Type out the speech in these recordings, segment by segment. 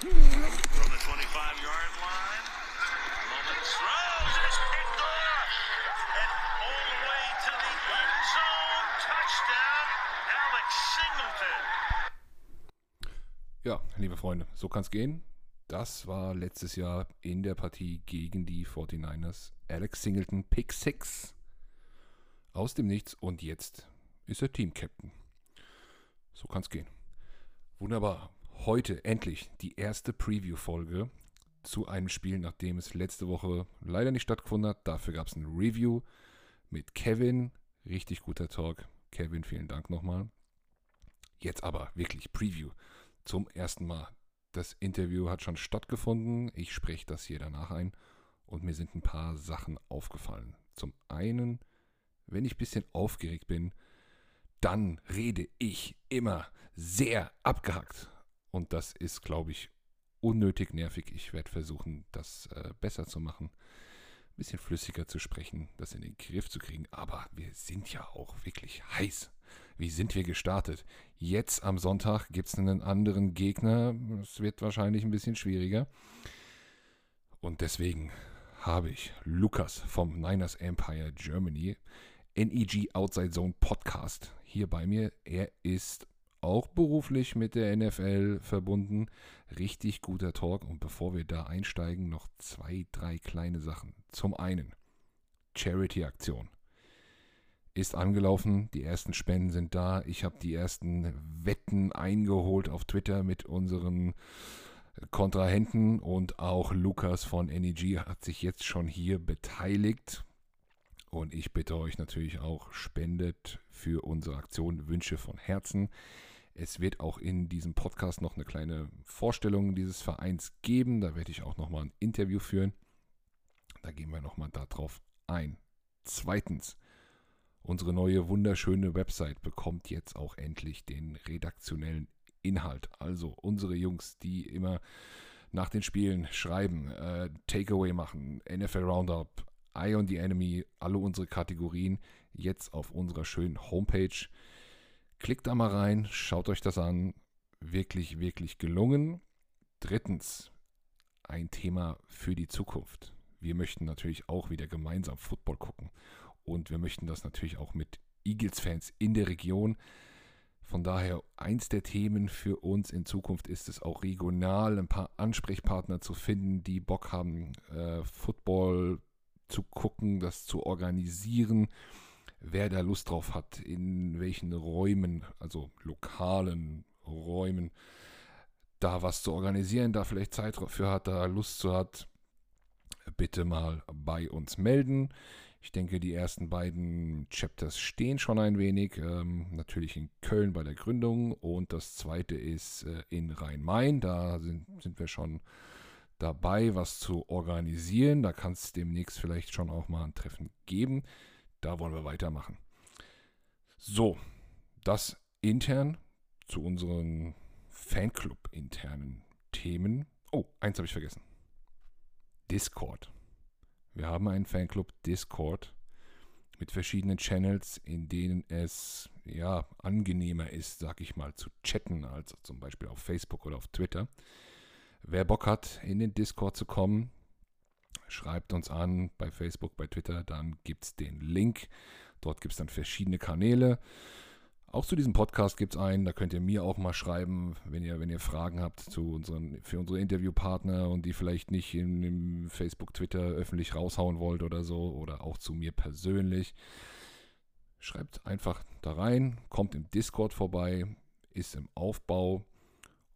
From the 25-yard line, Mullins throws, it's picked off, and all the way to the end zone, touchdown, Alex Singleton. Ja, liebe Freunde, so kann es gehen. Das war letztes Jahr in der Partie gegen die 49ers. Alex Singleton, Pick 6 aus dem Nichts und jetzt ist er Team-Captain. So kann es gehen. Wunderbar. Heute endlich die erste Preview-Folge zu einem Spiel, nachdem es letzte Woche leider nicht stattgefunden hat. Dafür gab es ein Review mit Kevin. Richtig guter Talk. Kevin, vielen Dank nochmal. Jetzt aber wirklich Preview zum ersten Mal. Das Interview hat schon stattgefunden. Ich spreche das hier danach ein. Und mir sind ein paar Sachen aufgefallen. Zum einen, wenn ich ein bisschen aufgeregt bin, dann rede ich immer sehr abgehackt. Und das ist, glaube ich, unnötig nervig. Ich werde versuchen, das äh, besser zu machen. Ein bisschen flüssiger zu sprechen, das in den Griff zu kriegen. Aber wir sind ja auch wirklich heiß. Wie sind wir gestartet? Jetzt am Sonntag gibt es einen anderen Gegner. Es wird wahrscheinlich ein bisschen schwieriger. Und deswegen habe ich Lukas vom Niners Empire Germany, NEG Outside Zone Podcast, hier bei mir. Er ist auch beruflich mit der NFL verbunden. Richtig guter Talk. Und bevor wir da einsteigen, noch zwei, drei kleine Sachen. Zum einen, Charity-Aktion ist angelaufen. Die ersten Spenden sind da. Ich habe die ersten Wetten eingeholt auf Twitter mit unseren Kontrahenten und auch Lukas von NEG hat sich jetzt schon hier beteiligt. Und ich bitte euch natürlich auch, spendet für unsere Aktion Wünsche von Herzen. Es wird auch in diesem Podcast noch eine kleine Vorstellung dieses Vereins geben. Da werde ich auch nochmal ein Interview führen. Da gehen wir nochmal darauf ein. Zweitens, unsere neue wunderschöne Website bekommt jetzt auch endlich den redaktionellen Inhalt. Also unsere Jungs, die immer nach den Spielen schreiben, äh, Takeaway machen, NFL Roundup, Eye on the Enemy, alle unsere Kategorien jetzt auf unserer schönen Homepage. Klickt da mal rein, schaut euch das an. Wirklich, wirklich gelungen. Drittens, ein Thema für die Zukunft. Wir möchten natürlich auch wieder gemeinsam Football gucken. Und wir möchten das natürlich auch mit Eagles-Fans in der Region. Von daher, eins der Themen für uns in Zukunft ist es auch regional ein paar Ansprechpartner zu finden, die Bock haben, äh, Football zu gucken, das zu organisieren. Wer da Lust drauf hat, in welchen Räumen, also lokalen Räumen, da was zu organisieren, da vielleicht Zeit dafür hat, da Lust zu hat, bitte mal bei uns melden. Ich denke, die ersten beiden Chapters stehen schon ein wenig. Ähm, natürlich in Köln bei der Gründung und das zweite ist äh, in Rhein-Main. Da sind, sind wir schon dabei, was zu organisieren. Da kann es demnächst vielleicht schon auch mal ein Treffen geben. Da wollen wir weitermachen. So, das intern zu unseren Fanclub-internen Themen. Oh, eins habe ich vergessen. Discord. Wir haben einen Fanclub Discord mit verschiedenen Channels, in denen es ja angenehmer ist, sag ich mal, zu chatten, als zum Beispiel auf Facebook oder auf Twitter. Wer Bock hat, in den Discord zu kommen, schreibt uns an bei Facebook, bei Twitter, dann gibt es den Link. Dort gibt es dann verschiedene Kanäle. Auch zu diesem Podcast gibt es einen, da könnt ihr mir auch mal schreiben, wenn ihr, wenn ihr Fragen habt zu unseren, für unsere Interviewpartner und die vielleicht nicht in, in Facebook, Twitter öffentlich raushauen wollt oder so, oder auch zu mir persönlich. Schreibt einfach da rein, kommt im Discord vorbei, ist im Aufbau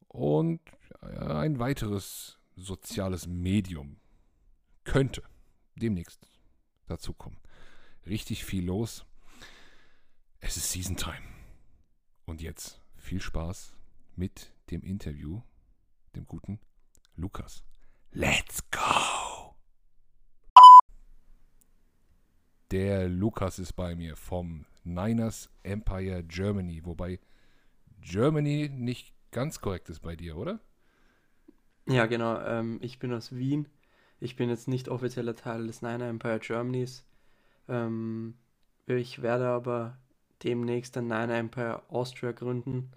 und ein weiteres soziales Medium könnte demnächst dazu kommen. Richtig viel los. Es ist Season Time. Und jetzt viel Spaß mit dem Interview, dem guten Lukas. Let's go! Der Lukas ist bei mir vom Niners Empire Germany, wobei Germany nicht ganz korrekt ist bei dir, oder? Ja, genau. Ähm, ich bin aus Wien. Ich bin jetzt nicht offizieller Teil des Niner Empire Germanys. Ähm, ich werde aber demnächst ein Niner Empire Austria gründen.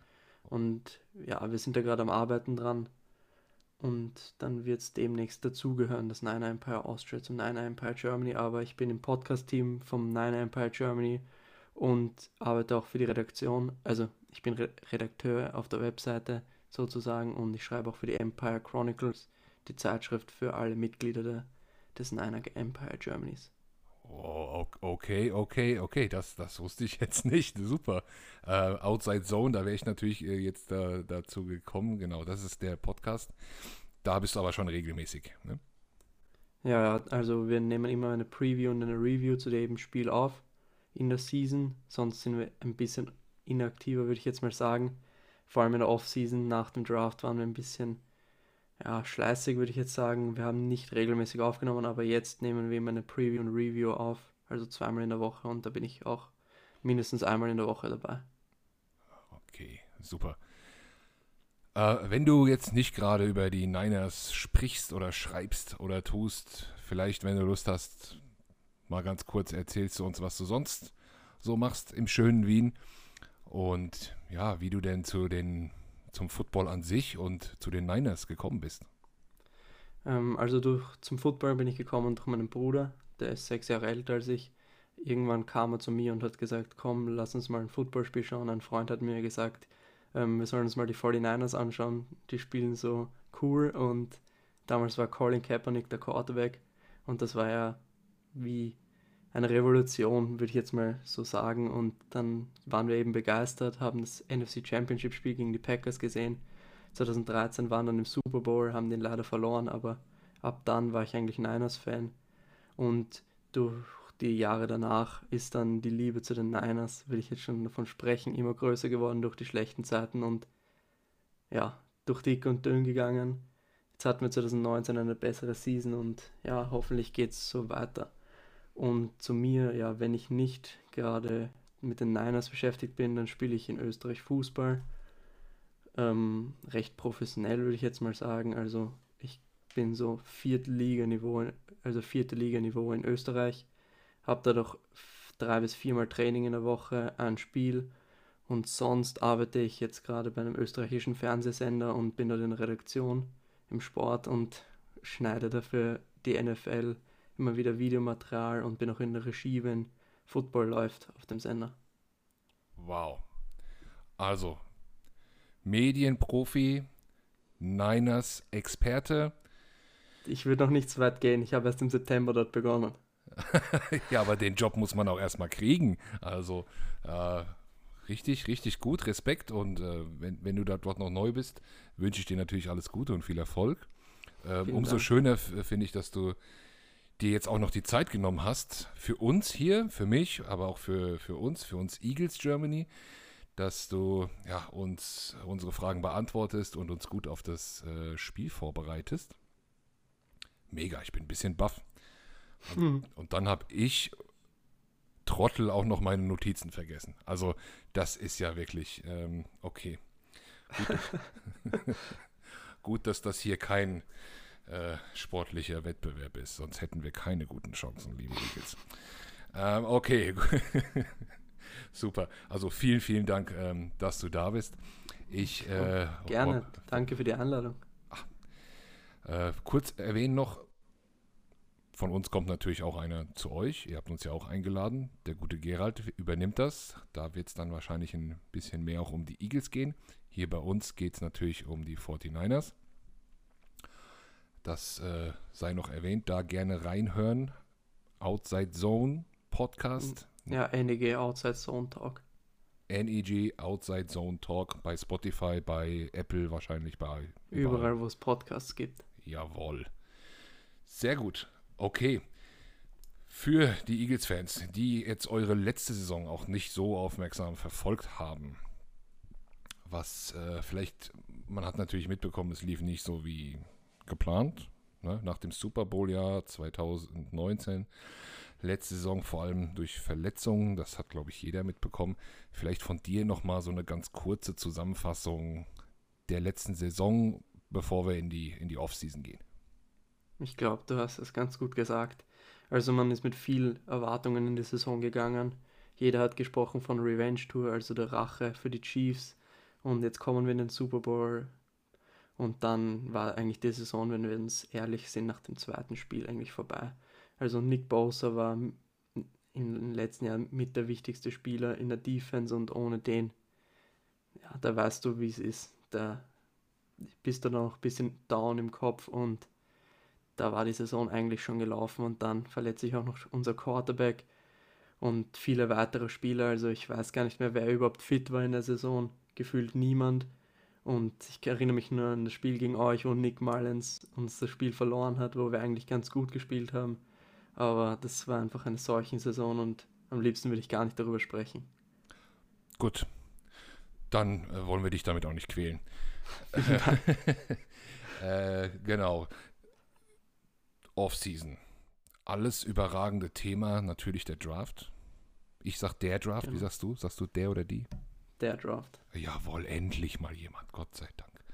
Und ja, wir sind da gerade am Arbeiten dran. und dann wird es demnächst dazugehören, das Nine Empire Austria zum Nine Empire Germany. Aber ich bin im Podcast-Team vom Nine Empire Germany und arbeite auch für die Redaktion. Also ich bin Re Redakteur auf der Webseite sozusagen und ich schreibe auch für die Empire Chronicles, die Zeitschrift für alle Mitglieder der, des Niner Empire Germanys. Oh, okay, okay, okay, das, das wusste ich jetzt nicht. Super. Äh, Outside Zone, da wäre ich natürlich äh, jetzt äh, dazu gekommen. Genau, das ist der Podcast. Da bist du aber schon regelmäßig. Ne? Ja, also wir nehmen immer eine Preview und eine Review zu dem Spiel auf in der Season. Sonst sind wir ein bisschen inaktiver, würde ich jetzt mal sagen. Vor allem in der Off-Season nach dem Draft waren wir ein bisschen ja, schleißig, würde ich jetzt sagen. Wir haben nicht regelmäßig aufgenommen, aber jetzt nehmen wir immer eine Preview und Review auf, also zweimal in der Woche und da bin ich auch mindestens einmal in der Woche dabei. Okay, super. Äh, wenn du jetzt nicht gerade über die Niners sprichst oder schreibst oder tust, vielleicht, wenn du Lust hast, mal ganz kurz erzählst du uns, was du sonst so machst im schönen Wien und ja, wie du denn zu den zum Football an sich und zu den Niners gekommen bist? Ähm, also durch, zum Football bin ich gekommen durch meinen Bruder, der ist sechs Jahre älter als ich. Irgendwann kam er zu mir und hat gesagt, komm, lass uns mal ein Footballspiel schauen. Ein Freund hat mir gesagt, ähm, wir sollen uns mal die 49ers anschauen, die spielen so cool und damals war Colin Kaepernick der Quarterback und das war ja wie eine Revolution, würde ich jetzt mal so sagen. Und dann waren wir eben begeistert, haben das NFC Championship Spiel gegen die Packers gesehen. 2013 waren dann im Super Bowl, haben den leider verloren, aber ab dann war ich eigentlich Niners-Fan. Und durch die Jahre danach ist dann die Liebe zu den Niners, will ich jetzt schon davon sprechen, immer größer geworden durch die schlechten Zeiten und ja, durch dick und dünn gegangen. Jetzt hatten wir 2019 eine bessere Season und ja, hoffentlich geht es so weiter. Und zu mir, ja, wenn ich nicht gerade mit den Niners beschäftigt bin, dann spiele ich in Österreich Fußball. Ähm, recht professionell würde ich jetzt mal sagen. Also ich bin so vierte Liga-Niveau, also vierte Liga-Niveau in Österreich. Habe da doch drei bis viermal Training in der Woche, ein Spiel. Und sonst arbeite ich jetzt gerade bei einem österreichischen Fernsehsender und bin dort in Redaktion im Sport und schneide dafür die NFL immer wieder Videomaterial und bin auch in der Regie, wenn Football läuft auf dem Sender. Wow. Also, Medienprofi, Niners Experte. Ich würde noch nicht so weit gehen. Ich habe erst im September dort begonnen. ja, aber den Job muss man auch erstmal kriegen. Also, äh, richtig, richtig gut. Respekt. Und äh, wenn, wenn du dort noch neu bist, wünsche ich dir natürlich alles Gute und viel Erfolg. Äh, umso Dank. schöner finde ich, dass du dir jetzt auch noch die Zeit genommen hast, für uns hier, für mich, aber auch für, für uns, für uns Eagles Germany, dass du ja, uns unsere Fragen beantwortest und uns gut auf das äh, Spiel vorbereitest. Mega, ich bin ein bisschen baff. Und, hm. und dann habe ich, Trottel, auch noch meine Notizen vergessen. Also das ist ja wirklich ähm, okay. Gut, gut, dass das hier kein äh, sportlicher Wettbewerb ist. Sonst hätten wir keine guten Chancen, liebe Eagles. Ähm, okay, super. Also vielen, vielen Dank, ähm, dass du da bist. Ich äh, gerne. Oh, Danke für die Einladung. Äh, kurz erwähnen noch. Von uns kommt natürlich auch einer zu euch. Ihr habt uns ja auch eingeladen. Der gute Gerald übernimmt das. Da wird es dann wahrscheinlich ein bisschen mehr auch um die Eagles gehen. Hier bei uns geht es natürlich um die 49ers. Das äh, sei noch erwähnt, da gerne reinhören. Outside Zone Podcast. Ja, NEG Outside Zone Talk. NEG Outside Zone Talk bei Spotify, bei Apple wahrscheinlich bei überall, überall wo es Podcasts gibt. Jawohl. Sehr gut. Okay. Für die Eagles-Fans, die jetzt eure letzte Saison auch nicht so aufmerksam verfolgt haben, was äh, vielleicht, man hat natürlich mitbekommen, es lief nicht so wie geplant, ne? nach dem Super Bowl-Jahr 2019. Letzte Saison vor allem durch Verletzungen, das hat, glaube ich, jeder mitbekommen. Vielleicht von dir nochmal so eine ganz kurze Zusammenfassung der letzten Saison, bevor wir in die, in die Offseason gehen. Ich glaube, du hast es ganz gut gesagt. Also man ist mit viel Erwartungen in die Saison gegangen. Jeder hat gesprochen von Revenge Tour, also der Rache für die Chiefs. Und jetzt kommen wir in den Super Bowl Und dann war eigentlich die Saison, wenn wir uns ehrlich sind, nach dem zweiten Spiel eigentlich vorbei. Also Nick Bosa war den letzten Jahren mit der wichtigste Spieler in der Defense und ohne den, ja, da weißt du, wie es ist. Da bist du noch ein bisschen down im Kopf und da war die Saison eigentlich schon gelaufen und dann verletzt sich auch noch unser Quarterback und viele weitere Spieler. Also ich weiß gar nicht mehr, wer überhaupt fit war in der Saison. Gefühlt niemand. Und ich erinnere mich nur an das Spiel gegen euch, wo Nick Mullins uns das Spiel verloren hat, wo wir eigentlich ganz gut gespielt haben. Aber das war einfach eine solche Saison und am liebsten würde ich gar nicht darüber sprechen. Gut, dann äh, wollen wir dich damit auch nicht quälen. äh, genau. Offseason. Alles überragende Thema, natürlich der Draft. Ich sag der Draft, genau. wie sagst du? Sagst du der oder die? Der Draft. Jawohl, endlich mal jemand, Gott sei Dank.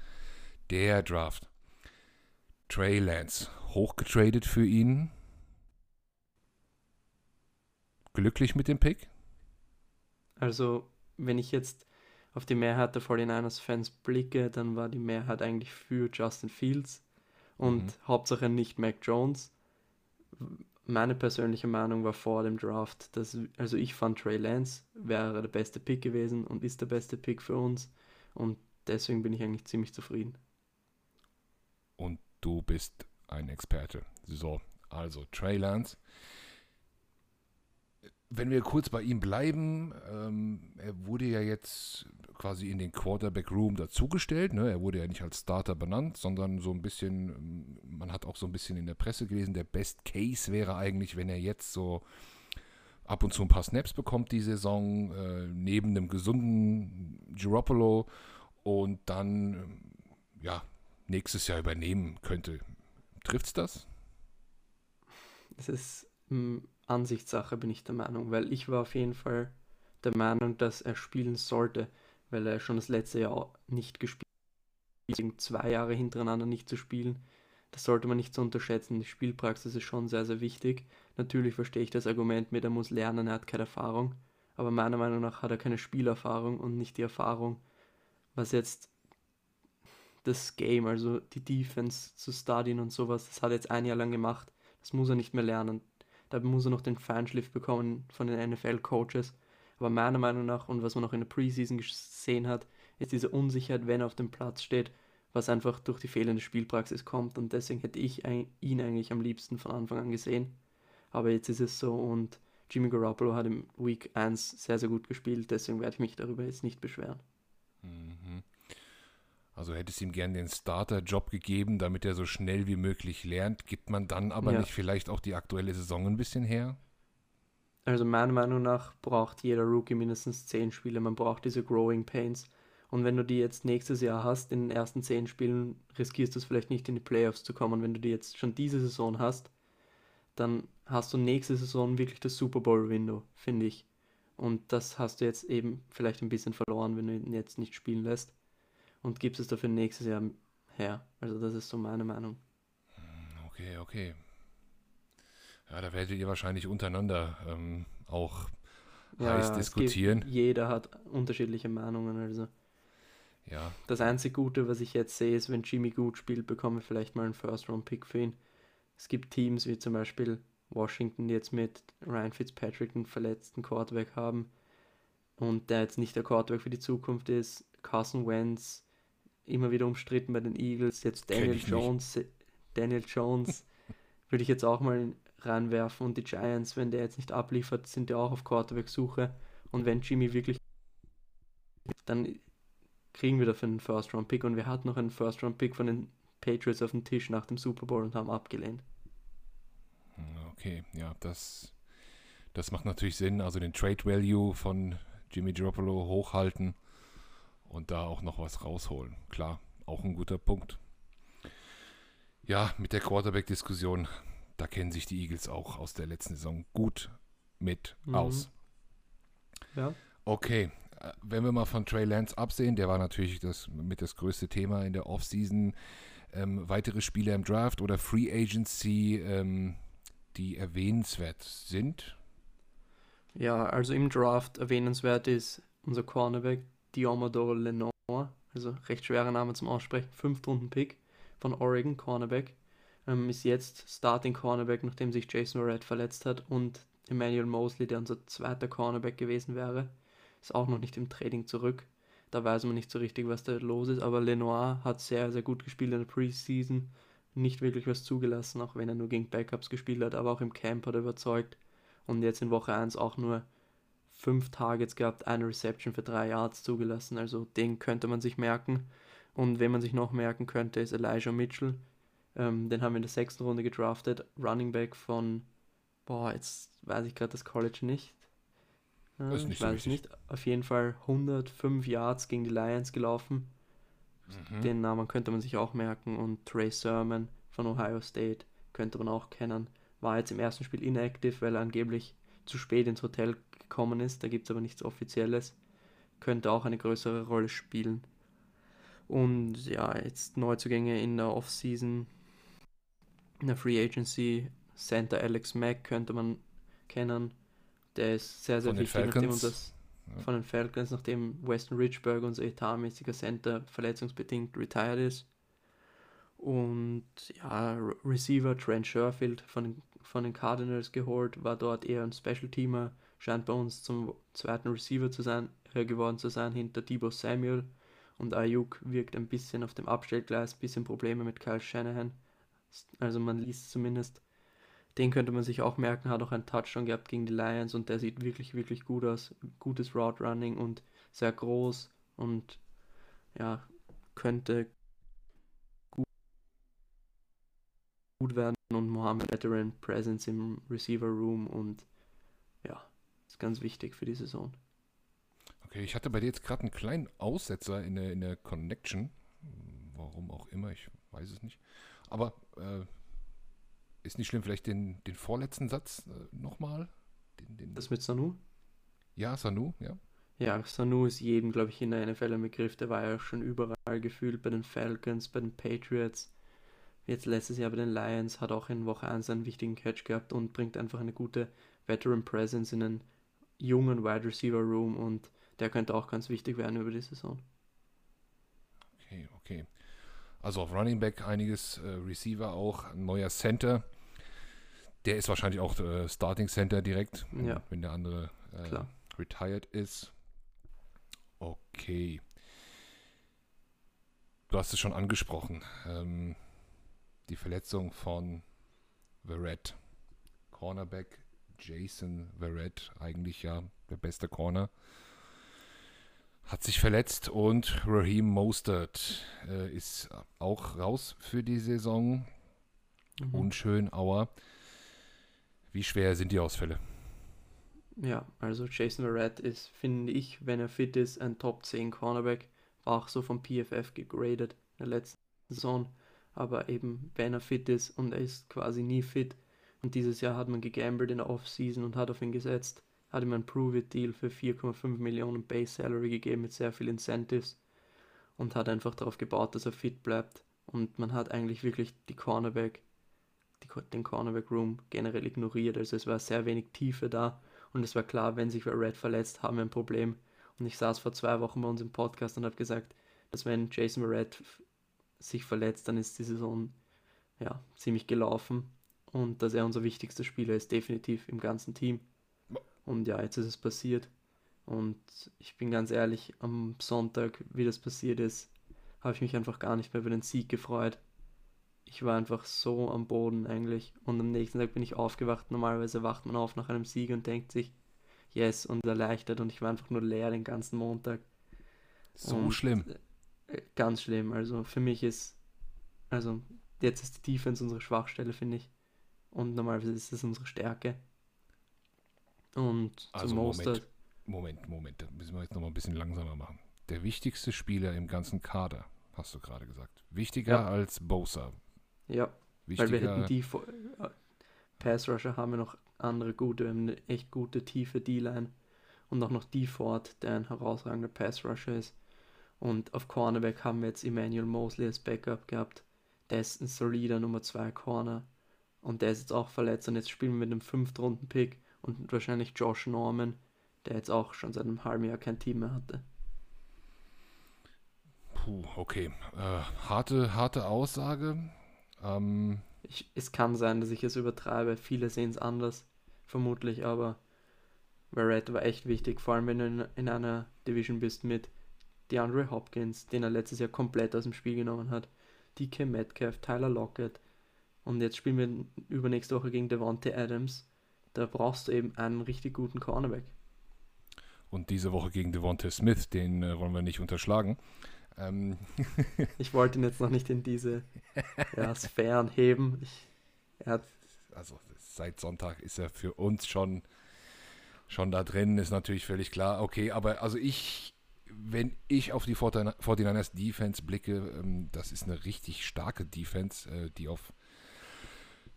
Der Draft. Trey Lance, hochgetradet für ihn. Glücklich mit dem Pick? Also, wenn ich jetzt auf die Mehrheit der 49ers-Fans blicke, dann war die Mehrheit eigentlich für Justin Fields und mhm. Hauptsache nicht Mac Jones. Meine persönliche Meinung war vor dem Draft, dass, also ich fand Trey Lance wäre der beste Pick gewesen und ist der beste Pick für uns und deswegen bin ich eigentlich ziemlich zufrieden. Und du bist ein Experte. So, also Trey Lance wenn wir kurz bei ihm bleiben, ähm, er wurde ja jetzt quasi in den Quarterback Room dazugestellt. Ne? Er wurde ja nicht als Starter benannt, sondern so ein bisschen, ähm, man hat auch so ein bisschen in der Presse gelesen, der Best Case wäre eigentlich, wenn er jetzt so ab und zu ein paar Snaps bekommt die Saison, äh, neben einem gesunden Garoppolo und dann, ähm, ja, nächstes Jahr übernehmen könnte. Trifft's das? Es ist Ansichtssache, bin ich der Meinung, weil ich war auf jeden Fall der Meinung, dass er spielen sollte, weil er schon das letzte Jahr nicht gespielt hat, zwei Jahre hintereinander nicht zu spielen. Das sollte man nicht so unterschätzen. Die Spielpraxis ist schon sehr, sehr wichtig. Natürlich verstehe ich das Argument mit, er muss lernen, er hat keine Erfahrung. Aber meiner Meinung nach hat er keine Spielerfahrung und nicht die Erfahrung, was jetzt das Game, also die Defense zu studieren und sowas, das hat er jetzt ein Jahr lang gemacht. Das muss er nicht mehr lernen. Da muss er noch den Feinschliff bekommen von den NFL-Coaches. Aber meiner Meinung nach und was man auch in der Preseason gesehen hat, ist diese Unsicherheit, wenn er auf dem Platz steht, was einfach durch die fehlende Spielpraxis kommt. Und deswegen hätte ich ihn eigentlich am liebsten von Anfang an gesehen. Aber jetzt ist es so und Jimmy Garoppolo hat im Week 1 sehr, sehr gut gespielt. Deswegen werde ich mich darüber jetzt nicht beschweren. Mhm. Also hättest ihm gern den Starter-Job gegeben, damit er so schnell wie möglich lernt. Gibt man dann aber ja. nicht vielleicht auch die aktuelle Saison ein bisschen her? Also meiner Meinung nach braucht jeder Rookie mindestens 10 Spiele. Man braucht diese Growing Pains. Und wenn du die jetzt nächstes Jahr hast, in den ersten 10 Spielen, riskierst du es vielleicht nicht in die Playoffs zu kommen. Wenn du die jetzt schon diese Saison hast, dann hast du nächste Saison wirklich das Super Bowl-Window, finde ich. Und das hast du jetzt eben vielleicht ein bisschen verloren, wenn du ihn jetzt nicht spielen lässt und gibst es dafür nächstes Jahr her. Also das ist so meine Meinung. Okay, okay. Ja, da werdet ihr wahrscheinlich untereinander ähm, auch ja, heiß diskutieren. Gibt, jeder hat unterschiedliche Meinungen, also. Ja. Das einzige Gute, was ich jetzt sehe, ist, wenn Jimmy gut spielt, bekomme ich vielleicht mal einen First-Round-Pick für ihn. Es gibt Teams wie zum Beispiel Washington, die jetzt mit Ryan Fitzpatrick einen verletzten Quarterback haben und der jetzt nicht der Quarterback für die Zukunft ist. Carson Wentz immer wieder umstritten bei den Eagles. Jetzt Daniel Jones. Daniel Jones würde ich jetzt auch mal reinwerfen und die Giants, wenn der jetzt nicht abliefert, sind ja auch auf Quarterback-Suche und wenn Jimmy wirklich dann kriegen wir dafür einen First-Round-Pick und wir hatten noch einen First-Round-Pick von den Patriots auf dem Tisch nach dem Super Bowl und haben abgelehnt. Okay, ja, das, das macht natürlich Sinn. Also den Trade Value von Jimmy Garoppolo hochhalten und da auch noch was rausholen. Klar, auch ein guter Punkt. Ja, mit der Quarterback-Diskussion, da kennen sich die Eagles auch aus der letzten Saison gut mit mhm. aus. Ja. Okay, wenn wir mal von Trey Lance absehen, der war natürlich das mit das größte Thema in der Offseason. Ähm, weitere Spieler im Draft oder Free Agency, ähm, die erwähnenswert sind? Ja, also im Draft erwähnenswert ist unser Cornerback Diomado Lenore, also recht schwerer Name zum Aussprechen, Fünftrunden-Pick von Oregon, Cornerback. Ähm, ist jetzt Starting Cornerback, nachdem sich Jason Verrett verletzt hat und Emmanuel Mosley, der unser zweiter Cornerback gewesen wäre, ist auch noch nicht im Trading zurück. Da weiß man nicht so richtig, was da los ist, aber Lenoir hat sehr, sehr gut gespielt in der Preseason. Nicht wirklich was zugelassen, auch wenn er nur gegen Backups gespielt hat, aber auch im Camp hat er überzeugt. Und jetzt in Woche 1 auch nur fünf Targets gehabt, eine Reception für drei Yards zugelassen. Also den könnte man sich merken. Und wenn man sich noch merken könnte, ist Elijah Mitchell. Ähm, den haben wir in der sechsten Runde gedraftet. Running Back von, boah, jetzt weiß ich gerade das College nicht. Ähm, ist nicht ich so weiß es nicht. Auf jeden Fall 105 Yards gegen die Lions gelaufen. Mhm. Den Namen könnte man sich auch merken. Und Trey Sermon von Ohio State könnte man auch kennen. War jetzt im ersten Spiel inactive, weil er angeblich zu spät ins Hotel gekommen ist. Da gibt es aber nichts Offizielles. Könnte auch eine größere Rolle spielen. Und ja, jetzt Neuzugänge in der Offseason, in der Free Agency. Center Alex Mack könnte man kennen. Der ist sehr, sehr Von wichtig, nachdem Falcons. das Ja. von den Falcons, nachdem Weston Richburg, unser etatmäßiger Center, verletzungsbedingt retired ist. Und ja, Re- Receiver Trent Sherfield von, den- von den Cardinals geholt, war dort eher ein Special-Teamer, scheint bei uns zum zweiten Receiver zu sein, äh, geworden zu sein, hinter Debo Samuel. Und Ayuk wirkt ein bisschen auf dem Abstellgleis, bisschen Probleme mit Kyle Shanahan. Also man liest zumindest. Den könnte man sich auch merken, hat auch einen Touchdown gehabt gegen die Lions und der sieht wirklich, wirklich gut aus. Gutes Route Running und sehr groß und ja, könnte gut, gut werden und Mohammed Veteran Presence im Receiver Room und ist ganz wichtig für die Saison. Okay, ich hatte bei dir jetzt gerade einen kleinen Aussetzer in der, in der Connection. Warum auch immer, ich weiß es nicht. Aber äh, ist nicht schlimm, vielleicht den, den vorletzten Satz äh, nochmal? Den, den, Das mit Sanu? ja, Sanu, ja. Ja, Sanu ist jedem, glaube ich, in der NFL ein Begriff. Der war ja schon überall gefühlt bei den Falcons, bei den Patriots. Jetzt letztes Jahr bei den Lions, hat auch in Woche 1 einen wichtigen Catch gehabt und bringt einfach eine gute Veteran Presence in einen jungen Wide Receiver Room und der könnte auch ganz wichtig werden über die Saison. Okay, okay. Also auf Running Back einiges, äh, Receiver auch, ein neuer Center. Der ist wahrscheinlich auch äh, Starting Center direkt, Ja. wenn der andere äh, retired ist. Okay. Du hast es schon angesprochen. Ähm, die Verletzung von Verrett. Cornerback Jason Verrett, eigentlich ja der beste Corner, hat sich verletzt und Raheem Mostert äh, ist auch raus für die Saison. Mhm. Unschön, Aua. Wie schwer sind die Ausfälle? Ja, also Jason Verrett ist, finde ich, wenn er fit ist, ein Top 10 Cornerback. War auch so vom PFF gegradet in der letzten Saison. Aber eben, wenn er fit ist und er ist quasi nie fit. Und dieses Jahr hat man gegambelt in der Offseason und hat auf ihn gesetzt. Hat ihm ein Prove-It-Deal für 4,5 Millionen Base Salary gegeben mit sehr viel Incentives. Und hat einfach darauf gebaut, dass er fit bleibt. Und man hat eigentlich wirklich die Cornerback, die, den Cornerback Room generell ignoriert. Also es war sehr wenig Tiefe da. Und es war klar, wenn sich Red verletzt, haben wir ein Problem. Und ich saß vor zwei Wochen bei uns im Podcast und habe gesagt, dass wenn Jason Red sich verletzt, dann ist die Saison ja, ziemlich gelaufen. Und dass er unser wichtigster Spieler ist, definitiv im ganzen Team. Und ja, jetzt ist es passiert. Und ich bin ganz ehrlich, am Sonntag, wie das passiert ist, habe ich mich einfach gar nicht mehr über den Sieg gefreut. Ich war einfach so am Boden eigentlich. Und am nächsten Tag bin ich aufgewacht. Normalerweise wacht man auf nach einem Sieg und denkt sich, yes, und erleichtert. Und ich war einfach nur leer den ganzen Montag. So Und, schlimm. äh, Ganz schlimm. Also für mich ist, also jetzt ist die Defense unsere Schwachstelle, finde ich. Und normalerweise ist es unsere Stärke. Und Also zum Moment. Mostert, Moment, Moment, da müssen wir jetzt nochmal ein bisschen langsamer machen. Der wichtigste Spieler im ganzen Kader, hast du gerade gesagt. Wichtiger Ja. als Bosa. ja, weil wir hätten Wichtiger. die vor- äh, Pass Rusher haben wir noch andere gute, wir haben eine echt gute tiefe D-Line und auch noch die Ford, der ein herausragender Pass Rusher ist. Und auf Cornerback haben wir jetzt Emmanuel Mosley als Backup gehabt. Der ist ein solider Nummer 2 Corner. Und der ist jetzt auch verletzt und jetzt spielen wir mit einem Fünftrunden-Pick und wahrscheinlich Josh Norman, der jetzt auch schon seit einem halben Jahr kein Team mehr hatte. Puh, okay. Äh, harte, harte Aussage. Ähm, ich, es kann sein, dass ich es übertreibe. Viele sehen es anders, vermutlich, aber Barrett war echt wichtig, vor allem wenn du in, in einer Division bist mit DeAndre Hopkins, den er letztes Jahr komplett aus dem Spiel genommen hat, DK Metcalf, Tyler Lockett und jetzt spielen wir übernächste Woche gegen Devontae Adams. Da brauchst du eben einen richtig guten Cornerback. Und diese Woche gegen Devontae Smith, den äh, wollen wir nicht unterschlagen. Ähm ich wollte ihn jetzt noch nicht in diese ja, Sphären heben. Ich, hat also seit Sonntag ist er für uns schon, schon da drin, ist natürlich völlig klar. Okay, aber also ich, wenn ich auf die 49ers Defense blicke, ähm, das ist eine richtig starke Defense, äh, die auf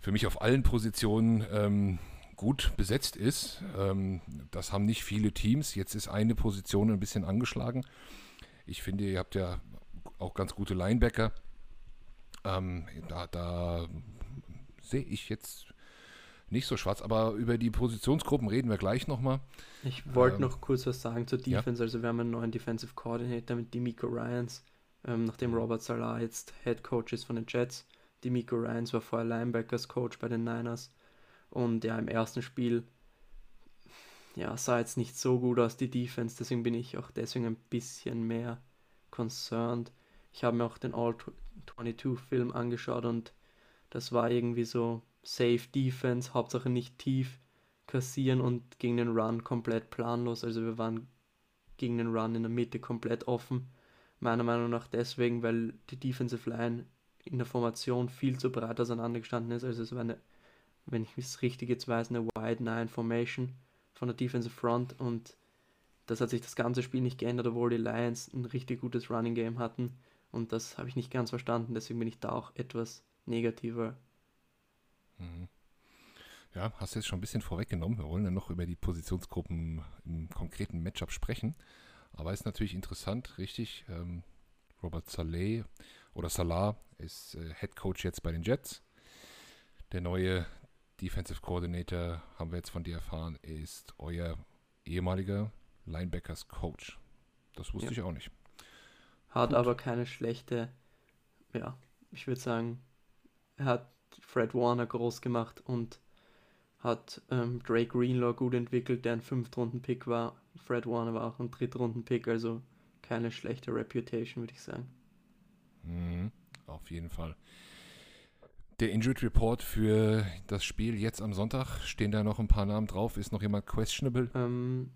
für mich auf allen Positionen ähm, gut besetzt ist. Ähm, das haben nicht viele Teams. Jetzt ist eine Position ein bisschen angeschlagen. Ich finde, ihr habt ja auch ganz gute Linebacker. Ähm, da, da sehe ich jetzt nicht so schwarz, aber über die Positionsgruppen reden wir gleich nochmal. Ich wollte ähm, noch kurz was sagen zur Defense. Ja. Also wir haben einen neuen Defensive Coordinator mit Demico Ryans, ähm, nachdem Robert Salah jetzt Head Coach ist von den Jets. Demico Ryans war vorher Linebackers Coach bei den Niners und ja, im ersten Spiel ja, sah jetzt nicht so gut aus, die Defense, deswegen bin ich auch deswegen ein bisschen mehr concerned. Ich habe mir auch den All-22-Film angeschaut und das war irgendwie so Safe Defense, Hauptsache nicht tief kassieren und gegen den Run komplett planlos. Also wir waren gegen den Run in der Mitte komplett offen. Meiner Meinung nach deswegen, weil die Defensive Line in der Formation viel zu breit auseinandergestanden ist. Also es war eine, wenn ich es richtig jetzt weiß, eine Wide Nine Formation von der Defensive Front und das hat sich das ganze Spiel nicht geändert, obwohl die Lions ein richtig gutes Running Game hatten und das habe ich nicht ganz verstanden, deswegen bin ich da auch etwas negativer. Mhm. Ja, hast du jetzt schon ein bisschen vorweggenommen. Wir wollen ja noch über die Positionsgruppen im konkreten Matchup sprechen. Aber ist natürlich interessant, richtig. Ähm, Robert Saleh oder Salah ist äh, Head Coach jetzt bei den Jets. Der neue Defensive Coordinator, haben wir jetzt von dir erfahren, ist euer ehemaliger Linebackers Coach. Das wusste ja. ich auch nicht. Hat Gut. aber keine schlechte, ja, ich würde sagen, er hat Fred Warner groß gemacht und hat ähm, Drake Greenlaw gut entwickelt, der ein Fünftrunden-Pick war. Fred Warner war auch ein Drittrunden-Pick, also keine schlechte Reputation, würde ich sagen. Mhm, auf jeden Fall. Der Injured Report für das Spiel jetzt am Sonntag, stehen da noch ein paar Namen drauf? Ist noch jemand questionable? Ähm,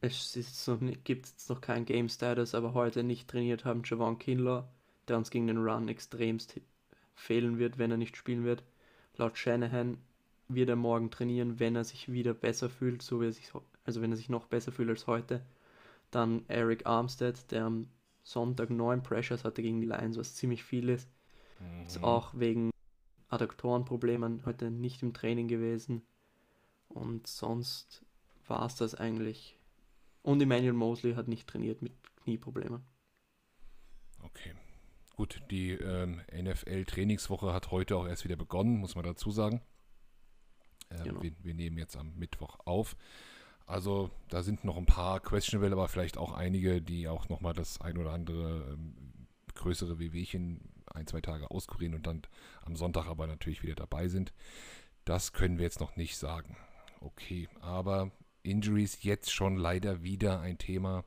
es noch, gibt jetzt noch keinen Game Status, aber heute nicht trainiert haben Javon Kinlaw, der uns gegen den Run extremst fehlen wird, wenn er nicht spielen wird. Laut Shanahan wird er morgen trainieren, wenn er sich wieder besser fühlt, so wie er sich, also wenn er sich noch besser fühlt als heute. Dann Eric Armstead, der am Sonntag neun Pressures hatte gegen die Lions, was ziemlich viel ist. Mhm. Ist auch wegen Adduktorenproblemen heute nicht im Training gewesen. Und sonst war es das eigentlich. Und Emmanuel Mosley hat nicht trainiert mit Knieproblemen. Okay. Gut, die ähm, NFL-Trainingswoche hat heute auch erst wieder begonnen, muss man dazu sagen. Äh, genau. wir, wir, nehmen jetzt am Mittwoch auf. Also da sind noch ein paar questionable, aber vielleicht auch einige, die auch nochmal das ein oder andere ähm, größere Wehwehchen ein, zwei Tage auskurieren und dann am Sonntag aber natürlich wieder dabei sind. Das können wir jetzt noch nicht sagen. Okay, aber Injuries jetzt schon leider wieder ein Thema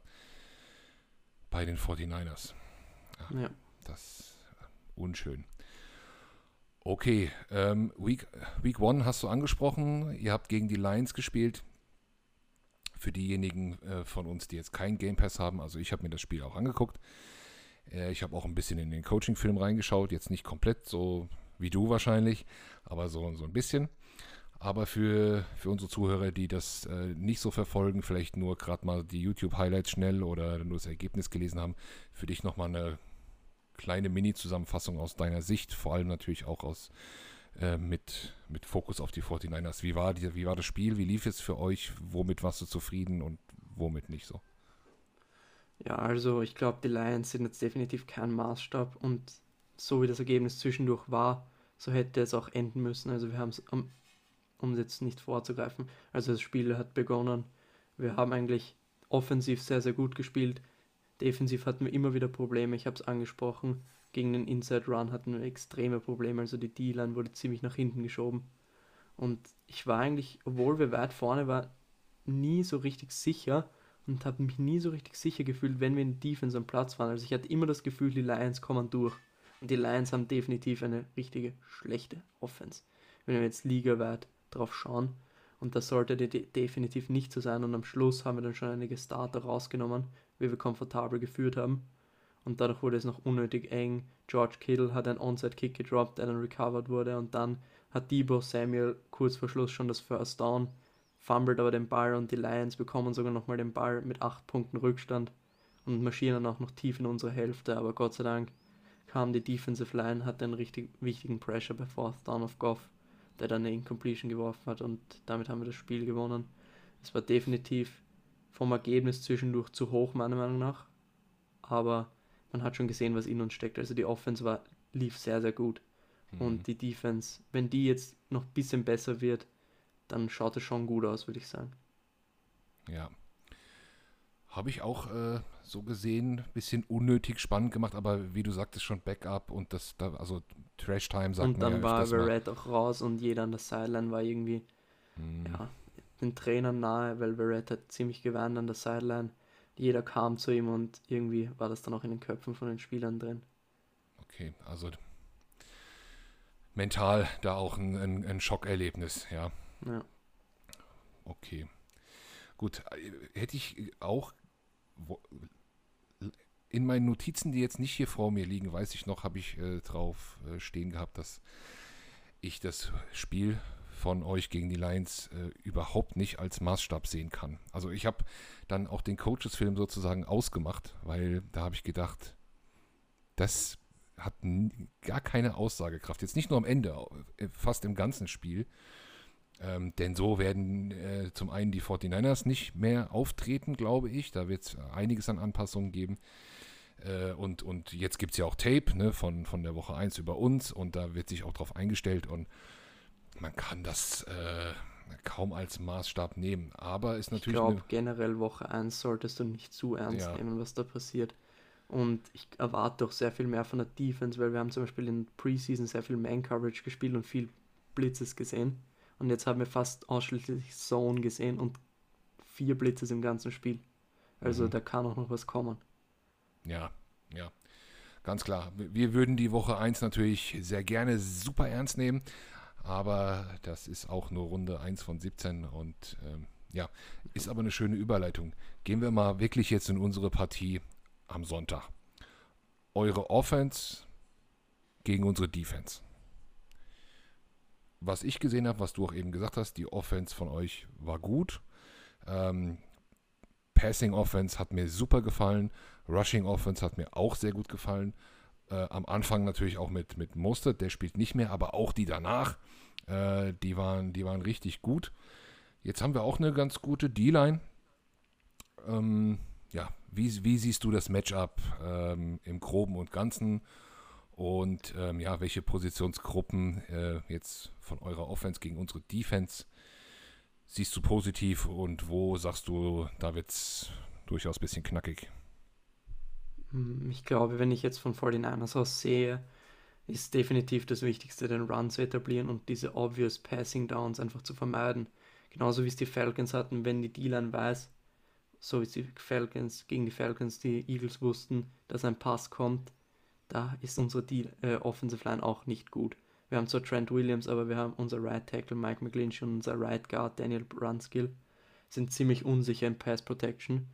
bei den 49ers. Ja, ja. Das ist unschön. Okay, ähm, Week, Week One hast du angesprochen. Ihr habt gegen die Lions gespielt für diejenigen äh, von uns, die jetzt keinen Game Pass haben, also ich habe mir das Spiel auch angeguckt. Äh, ich habe auch ein bisschen in den Coaching-Film reingeschaut, jetzt nicht komplett so wie du wahrscheinlich, aber so, so ein bisschen. Aber für, für unsere Zuhörer, die das äh, nicht so verfolgen, vielleicht nur gerade mal die YouTube-Highlights schnell oder nur das Ergebnis gelesen haben, für dich nochmal eine kleine Mini-Zusammenfassung aus deiner Sicht, vor allem natürlich auch aus äh, mit, mit Fokus auf die 49ers. Wie war, die, wie war das Spiel? Wie lief es für euch? Womit warst du zufrieden und womit nicht so? Ja, also ich glaube, die Lions sind jetzt definitiv kein Maßstab und so wie das Ergebnis zwischendurch war, so hätte es auch enden müssen. Also wir haben es, um, um jetzt nicht vorzugreifen, also das Spiel hat begonnen. Wir haben eigentlich offensiv sehr, sehr gut gespielt. Defensiv hatten wir immer wieder Probleme, ich habe es angesprochen. Gegen den Inside Run hatten wir extreme Probleme, also die D-Line wurde ziemlich nach hinten geschoben. Und ich war eigentlich, obwohl wir weit vorne waren, nie so richtig sicher und habe mich nie so richtig sicher gefühlt, wenn wir in Defense am Platz waren. Also ich hatte immer das Gefühl, die Lions kommen durch. Und die Lions haben definitiv eine richtige schlechte Offense. Wenn wir jetzt ligaweit drauf schauen. Und das sollte de definitiv nicht so sein. Und am Schluss haben wir dann schon einige Starter rausgenommen, wie wir komfortabel geführt haben. Und dadurch wurde es noch unnötig eng. George Kittle hat einen Onside-Kick gedroppt, der dann recovered wurde. Und dann hat Debo Samuel kurz vor Schluss schon das First Down, fummelt aber den Ball und die Lions bekommen sogar nochmal den Ball mit 8 Punkten Rückstand und marschieren dann auch noch tief in unsere Hälfte. Aber Gott sei Dank kam die Defensive Line, hatte einen richtig wichtigen Pressure bei Fourth Down of Goff, der dann eine Incompletion geworfen hat und damit haben wir das Spiel gewonnen. Es war definitiv vom Ergebnis zwischendurch zu hoch, meiner Meinung nach. Aber man hat schon gesehen, was in uns steckt. Also die Offense war, lief sehr, sehr gut. Mhm. Und die Defense, wenn die jetzt noch ein bisschen besser wird, dann schaut es schon gut aus, würde ich sagen. Ja. Habe ich auch äh, so gesehen, ein bisschen unnötig spannend gemacht, aber wie du sagtest, schon Backup und das, da, also Trash Time sagt Und dann ja war Verrett auch raus und jeder an der Sideline war irgendwie, mhm. ja, den Trainern nahe, weil Verrett hat ziemlich gewarnt an der Sideline. Jeder kam zu ihm und irgendwie war das dann auch in den Köpfen von den Spielern drin. Okay, also mental da auch ein, ein, ein Schockerlebnis, ja. Ja. Okay. Gut, hätte ich auch in meinen Notizen, die jetzt nicht hier vor mir liegen, weiß ich noch, habe ich äh, drauf äh, stehen gehabt, dass ich das Spiel von euch gegen die Lions äh, überhaupt nicht als Maßstab sehen kann. Also ich habe dann auch den Coaches-Film sozusagen ausgemacht, weil da habe ich gedacht, das hat gar keine Aussagekraft. Jetzt nicht nur am Ende, äh, fast im ganzen Spiel. Ähm, denn so werden äh, zum einen die 49ers nicht mehr auftreten, glaube ich. Da wird es einiges an Anpassungen geben. Äh, und, und jetzt gibt es ja auch Tape ne, von, von der Woche 1 über uns und da wird sich auch drauf eingestellt und man kann das äh, kaum als Maßstab nehmen. Aber ist natürlich. Ich glaube, generell Woche 1 solltest du nicht zu ernst ja. nehmen, was da passiert. Und ich erwarte auch sehr viel mehr von der Defense, weil wir haben zum Beispiel in Preseason sehr viel Man-Coverage gespielt und viel Blitzes gesehen. Und jetzt haben wir fast ausschließlich Zone gesehen und vier Blitzes im ganzen Spiel. Also mhm. da kann auch noch was kommen. Ja, ja. Ganz klar. Wir würden die Woche 1 natürlich sehr gerne super ernst nehmen, aber das ist auch nur Runde 1 von 17 und ähm, ja, ist aber eine schöne Überleitung. Gehen wir mal wirklich jetzt in unsere Partie am Sonntag. Eure Offense gegen unsere Defense. Was ich gesehen habe, was du auch eben gesagt hast, die Offense von euch war gut. Ähm, Passing Offense hat mir super gefallen. Rushing Offense hat mir auch sehr gut gefallen. Äh, am Anfang natürlich auch mit, mit Mustard, der spielt nicht mehr, aber auch die danach, äh, die, waren, die waren richtig gut. Jetzt haben wir auch eine ganz gute D-Line. Ähm, ja, wie, wie siehst du das Matchup ähm, im Groben und Ganzen? Und ähm, ja, welche Positionsgruppen äh, jetzt von eurer Offense gegen unsere Defense siehst du positiv und wo sagst du, da wird es durchaus ein bisschen knackig? Hm, ich glaube, wenn ich jetzt von 49ers aus sehe, ist definitiv das Wichtigste, den Run zu etablieren und diese obvious Passing Downs einfach zu vermeiden. Genauso wie es die Falcons hatten, wenn die D-Line weiß, so wie die Falcons gegen die Falcons, die Eagles wussten, dass ein Pass kommt, da ist unsere D äh, Offensive Line auch nicht gut. Wir haben zwar Trent Williams, aber wir haben unser Right Tackle Mike McGlinch und unser Right Guard Daniel Brunskill sind ziemlich unsicher in Pass Protection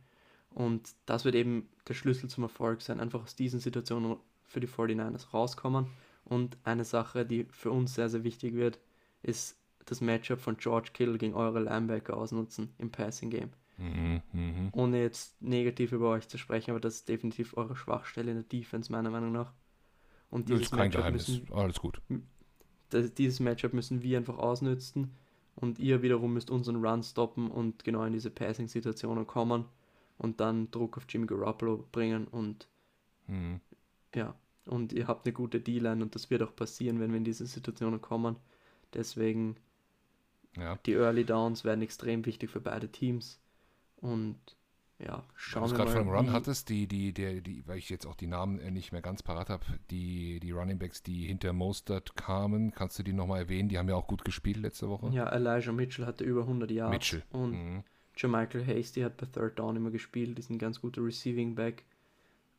und das wird eben der Schlüssel zum Erfolg sein, einfach aus diesen Situationen für die 49ers rauskommen und eine Sache, die für uns sehr, sehr wichtig wird, ist das Matchup von George Kittle gegen eure Linebacker ausnutzen im Passing Game. Mhm, mh. Ohne jetzt negativ über euch zu sprechen, aber das ist definitiv eure Schwachstelle in der Defense, meiner Meinung nach. Und dieses das ist kein Matchup Geheimnis. Müssen, Alles gut. Das, dieses Matchup müssen wir einfach ausnutzen und ihr wiederum müsst unseren Run stoppen und genau in diese Passing-Situationen kommen und dann Druck auf Jimmy Garoppolo bringen und mhm. ja, und ihr habt eine gute D-Line und das wird auch passieren, wenn wir in diese Situationen kommen. Deswegen ja. die Early Downs werden extrem wichtig für beide Teams und ja, schauen wir mal. gerade von Run hattest, die, die, der, die, weil ich jetzt auch die Namen äh, nicht mehr ganz parat habe, die, die Running Backs, die hinter Mostert kamen, kannst du die nochmal erwähnen? Die haben ja auch gut gespielt letzte Woche. Ja, Elijah Mitchell hatte über 100 Jahre. Mitchell. Und mhm. Jermichael Hasty hat bei Third Down immer gespielt, ist ein ganz guter Receiving Back,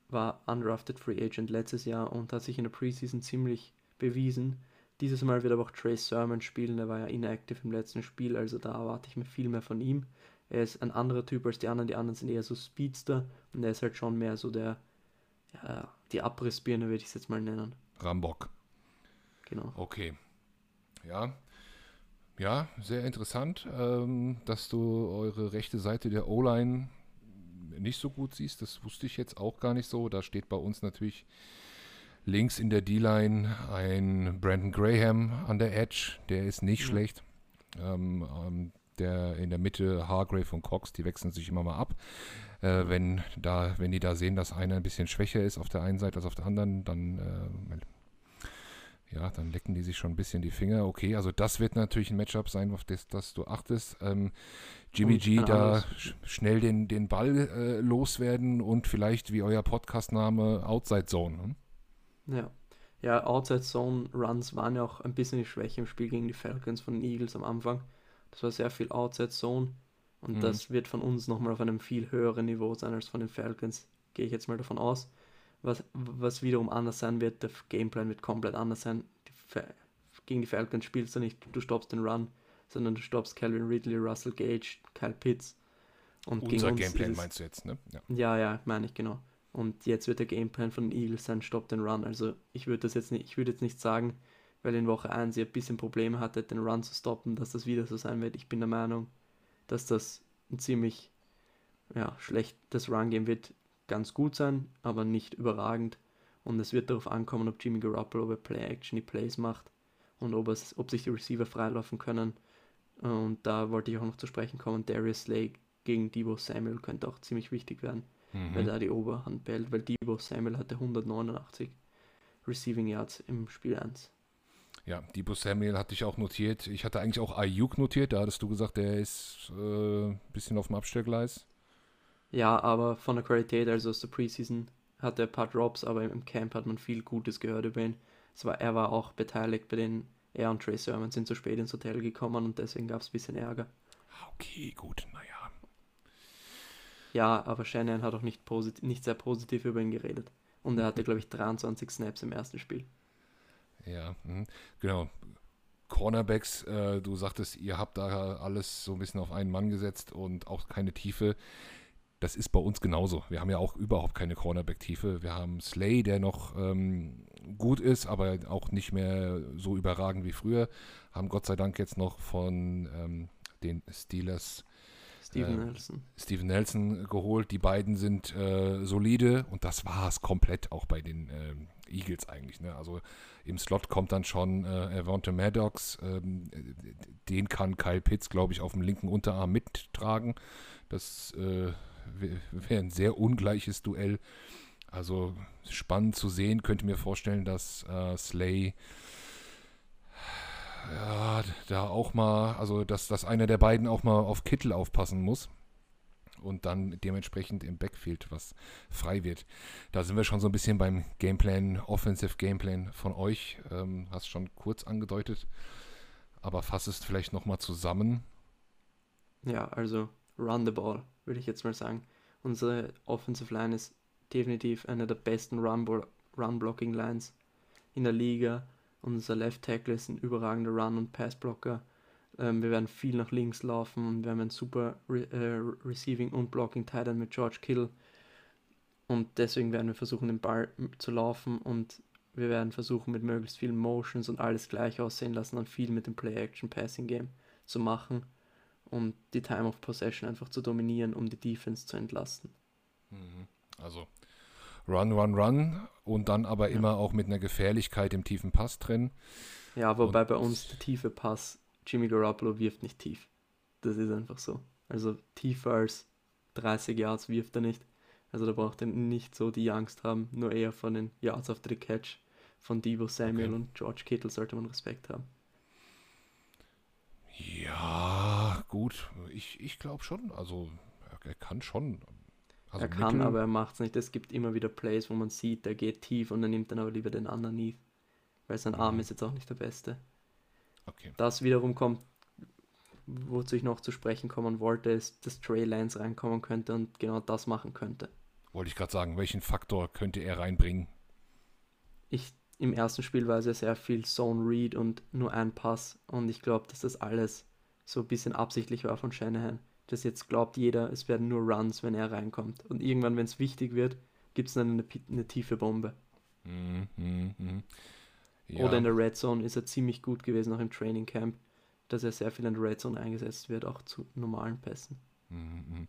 war undrafted Free Agent letztes Jahr und hat sich in der Preseason ziemlich bewiesen. Dieses Mal wird aber auch Trey Sermon spielen, der war ja inactive im letzten Spiel, also da erwarte ich mir viel mehr von ihm. Er ist ein anderer Typ als die anderen. Die anderen sind eher so Speedster und er ist halt schon mehr so der, ja, die Abrissbirne würde ich es jetzt mal nennen. Rambock. Genau. Okay. Ja. Ja, sehr interessant, ähm, dass du eure rechte Seite der O-Line nicht so gut siehst. Das wusste ich jetzt auch gar nicht so. Da steht bei uns natürlich links in der D-Line ein Brandon Graham an der Edge. Der ist nicht mhm. schlecht. Ähm, ähm, der in der Mitte Hargrave und Cox, die wechseln sich immer mal ab. Äh, wenn, da, wenn die da sehen, dass einer ein bisschen schwächer ist auf der einen Seite als auf der anderen, dann, äh, ja, dann lecken die sich schon ein bisschen die Finger. Okay, also das wird natürlich ein Matchup sein, auf das, das du achtest. Ähm, Jimmy G da sch schnell den, den Ball äh, loswerden und vielleicht wie euer Podcast-Name Outside Zone. Hm? Ja. Ja, Outside Zone Runs waren ja auch ein bisschen die Schwäche im Spiel gegen die Falcons von den Eagles am Anfang. Das war sehr viel Outside Zone. Und mhm. das wird von uns nochmal auf einem viel höheren Niveau sein als von den Falcons. Gehe ich jetzt mal davon aus. Was, was wiederum anders sein wird, der Gameplan wird komplett anders sein. Die gegen die Falcons spielst du nicht, du stoppst den Run, sondern du stoppst Calvin Ridley, Russell Gage, Kyle Pitts. Und Unser Gameplan meinst du jetzt, ne? Ja, ja, ja meine ich genau. Und jetzt wird der Gameplan von den Eagles sein, stopp den Run. Also ich würde das jetzt nicht, ich würde jetzt nicht sagen, weil in Woche 1 ihr ein bisschen Probleme hattet, den Run zu stoppen, dass das wieder so sein wird. Ich bin der Meinung, dass das ein ziemlich ja, schlechtes Run-Game wird ganz gut sein, aber nicht überragend. Und es wird darauf ankommen, ob Jimmy Garoppolo bei Play-Action die Plays macht und ob, es, ob sich die Receiver freilaufen können. Und da wollte ich auch noch zu sprechen kommen. Darius Slay gegen Debo Samuel könnte auch ziemlich wichtig werden, mhm. weil da die Oberhand bellt, weil Debo Samuel hatte 189 Receiving Yards im Spiel 1. Ja, Debo Samuel hatte ich auch notiert. Ich hatte eigentlich auch Ayuk notiert. Da hattest du gesagt, der ist ein äh, bisschen auf dem Abstellgleis. Ja, aber von der Qualität, also aus der Preseason, hat er ein paar Drops, aber im Camp hat man viel Gutes gehört über ihn. Es war, er war auch beteiligt bei den, er und Trey Sermon sind zu spät ins Hotel gekommen und deswegen gab es ein bisschen Ärger. Okay, gut, naja. Ja, aber Shannon hat auch nicht, nicht sehr positiv über ihn geredet. Und er hatte, glaube ich, 23 Snaps im ersten Spiel. Ja, mh. genau. Cornerbacks, äh, du sagtest, ihr habt da alles so ein bisschen auf einen Mann gesetzt und auch keine Tiefe. Das ist bei uns genauso. Wir haben ja auch überhaupt keine Cornerback-Tiefe. Wir haben Slay, der noch ähm, gut ist, aber auch nicht mehr so überragend wie früher. Haben Gott sei Dank jetzt noch von ähm, den Steelers Steven äh, Nelson. Steven Nelson geholt. Die beiden sind äh, solide und das war es komplett auch bei den äh, Eagles eigentlich. Ne? Also im Slot kommt dann schon äh, Avante Maddox. Ähm, den kann Kyle Pitts, glaube ich, auf dem linken Unterarm mittragen. Das äh, wäre ein sehr ungleiches Duell. Also spannend zu sehen. Könnte mir vorstellen, dass äh, Slay ja, da auch mal, also dass, dass einer der beiden auch mal auf Kittel aufpassen muss und dann dementsprechend im Backfield was frei wird. Da sind wir schon so ein bisschen beim Gameplan, Offensive Gameplan von euch. Ähm, hast schon kurz angedeutet, aber fass es vielleicht nochmal zusammen. Ja, also run the ball, würde ich jetzt mal sagen. Unsere Offensive Line ist definitiv eine der besten Run-Blocking-Lines in der Liga. Unser Left Tackle ist ein überragender Run- und Pass-Blocker. Ähm, wir werden viel nach links laufen und wir haben ein super Re äh, Receiving und Blocking Tight mit George Kittle. Und deswegen werden wir versuchen, den Ball zu laufen und wir werden versuchen, mit möglichst vielen Motions und alles gleich aussehen lassen und viel mit dem Play-Action-Passing-Game zu machen, um die Time of Possession einfach zu dominieren, um die Defense zu entlasten. Mhm. Also Run, Run, Run und dann aber ja. immer auch mit einer Gefährlichkeit im tiefen Pass drin. Ja, wobei und bei uns der tiefe Pass Jimmy Garoppolo wirft nicht tief. Das ist einfach so. Also tiefer als 30 Yards wirft er nicht. Also da braucht er nicht so die Angst haben, nur eher von den Yards after the Catch von Debo Samuel okay. und George Kittle sollte man Respekt haben. Ja, gut. Ich, ich glaube schon. Also er kann schon Also er kann, Mittel- aber er macht es nicht. Es gibt immer wieder Plays, wo man sieht, der geht tief und er nimmt dann aber lieber den underneath. Weil sein Arm Mhm. ist jetzt auch nicht der beste. Okay. Das wiederum kommt, wozu ich noch zu sprechen kommen wollte, ist, dass Trey Lance reinkommen könnte und genau das machen könnte. Wollte ich gerade sagen, welchen Faktor könnte er reinbringen? Ich, Im ersten Spiel war es ja sehr viel Zone Read und nur ein Pass und ich glaube, dass das alles so ein bisschen absichtlich war von Shanahan. Dass jetzt glaubt jeder, es werden nur Runs, wenn er reinkommt. Und irgendwann, wenn es wichtig wird, gibt es dann eine, eine tiefe Bombe. Mhm, mhm, mhm. Ja, Oder in der Red Zone ist er ziemlich gut gewesen, auch im Training Camp, dass er sehr viel in der Red Zone eingesetzt wird, auch zu normalen Pässen. mhm, mhm.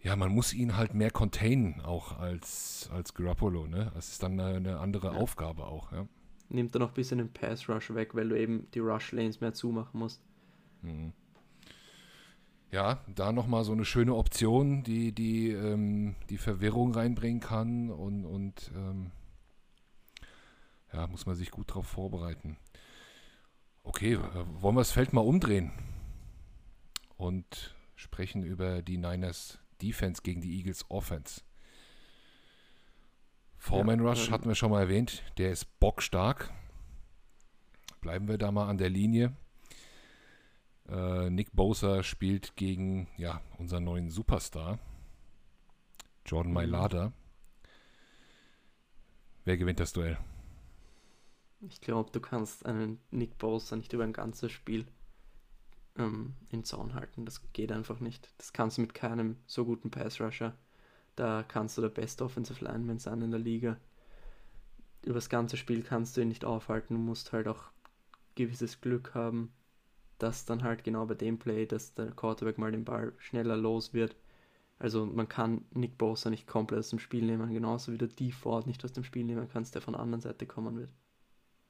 ja, man muss ihn halt mehr containen, auch als, als Garoppolo, ne? Das ist dann eine, eine andere Ja. Aufgabe auch, ja. Nimmt dann auch ein bisschen den Pass Rush weg, weil du eben die Rush Lanes mehr zumachen musst. Mhm. Ja, da nochmal so eine schöne Option, die die, ähm, die Verwirrung reinbringen kann und, und ähm, ja, muss man sich gut darauf vorbereiten. Okay, äh, wollen wir das Feld mal umdrehen und sprechen über die Niners Defense gegen die Eagles Offense. Foreman Ja, Rush ähm, hatten wir schon mal erwähnt, der ist bockstark. Bleiben wir da mal an der Linie. Äh, Nick Bosa spielt gegen ja, unseren neuen Superstar, Jordan Mhm. Mailata. Wer gewinnt das Duell? Ich glaube, du kannst einen Nick Bosa nicht über ein ganzes Spiel ähm, in Zaun halten. Das geht einfach nicht. Das kannst du mit keinem so guten Pass Rusher. Da kannst du der beste Offensive Lineman sein in der Liga. Über das ganze Spiel kannst du ihn nicht aufhalten. Du musst halt auch gewisses Glück haben, dass dann halt genau bei dem Play, dass der Quarterback mal den Ball schneller los wird. Also man kann Nick Bosa nicht komplett aus dem Spiel nehmen, genauso wie du die Ford nicht aus dem Spiel nehmen kannst, der von der anderen Seite kommen wird.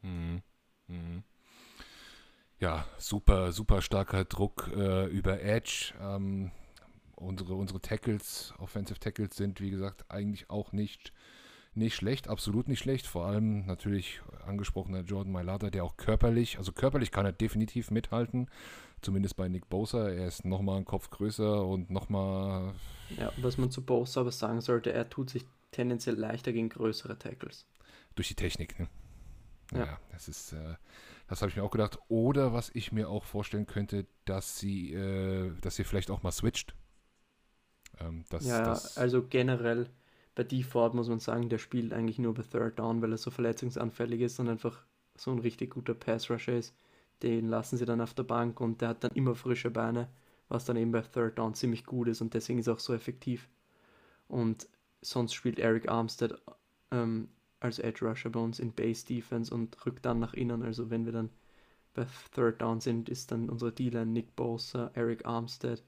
Mhm. Mhm. Ja, super, super starker Druck äh, über Edge. Ähm, unsere, unsere Tackles, Offensive Tackles sind, wie gesagt, eigentlich auch nicht, nicht schlecht, absolut nicht schlecht. Vor allem natürlich angesprochener Jordan Mailata, der auch körperlich, also körperlich kann er definitiv mithalten. Zumindest bei Nick Bosa. Er ist nochmal einen Kopf größer und nochmal Ja, was man zu Bosa aber sagen sollte, er tut sich tendenziell leichter gegen größere Tackles. durch die Technik. Ne? Ja. Ja, das ist, äh, das habe ich mir auch gedacht. Oder was ich mir auch vorstellen könnte, dass sie, äh, dass sie vielleicht auch mal switcht. Ähm, das, ja, das, also generell bei D Ford muss man sagen, der spielt eigentlich nur bei Third Down, weil er so verletzungsanfällig ist und einfach so ein richtig guter Pass Rusher ist. Den lassen sie dann auf der Bank und der hat dann immer frische Beine, was dann eben bei Third Down ziemlich gut ist und deswegen ist er auch so effektiv. Und sonst spielt Eric Armstead ähm, als Edge Rusher bei uns in Base Defense und rückt dann nach innen. Also wenn wir dann bei Third Down sind, ist dann unsere D-Line Nick Bosa, Eric Armstead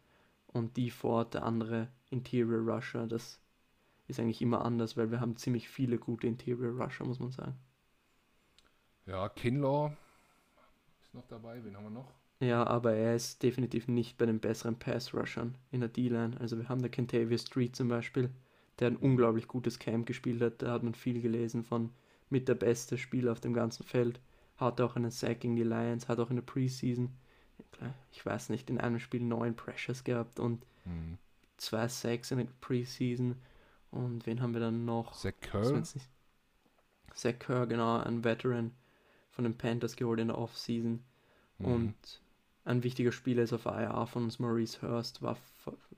und D Ford der andere Interior Rusher. Das ist eigentlich immer anders, weil wir haben ziemlich viele gute Interior Rusher, muss man sagen. ja, Kinlaw ist noch dabei. Wen haben wir noch? Ja, aber er ist definitiv nicht bei den besseren Pass-Rushern in der D-Line. Also wir haben da Kentavious Street zum Beispiel, der ein unglaublich gutes Camp gespielt hat. Da hat man viel gelesen von mit der beste Spieler auf dem ganzen Feld. Hat auch einen Sack gegen die Lions, hat auch in der Preseason, ich weiß nicht, in einem Spiel neun Pressures gehabt und Hm. zwei Sacks in der Preseason. Und wen haben wir dann noch? Zach nicht- Zach Kerr, genau, ein Veteran von den Panthers geholt in der Offseason. Mhm. Und ein wichtiger Spieler ist auf IR von uns, Maurice Hurst, war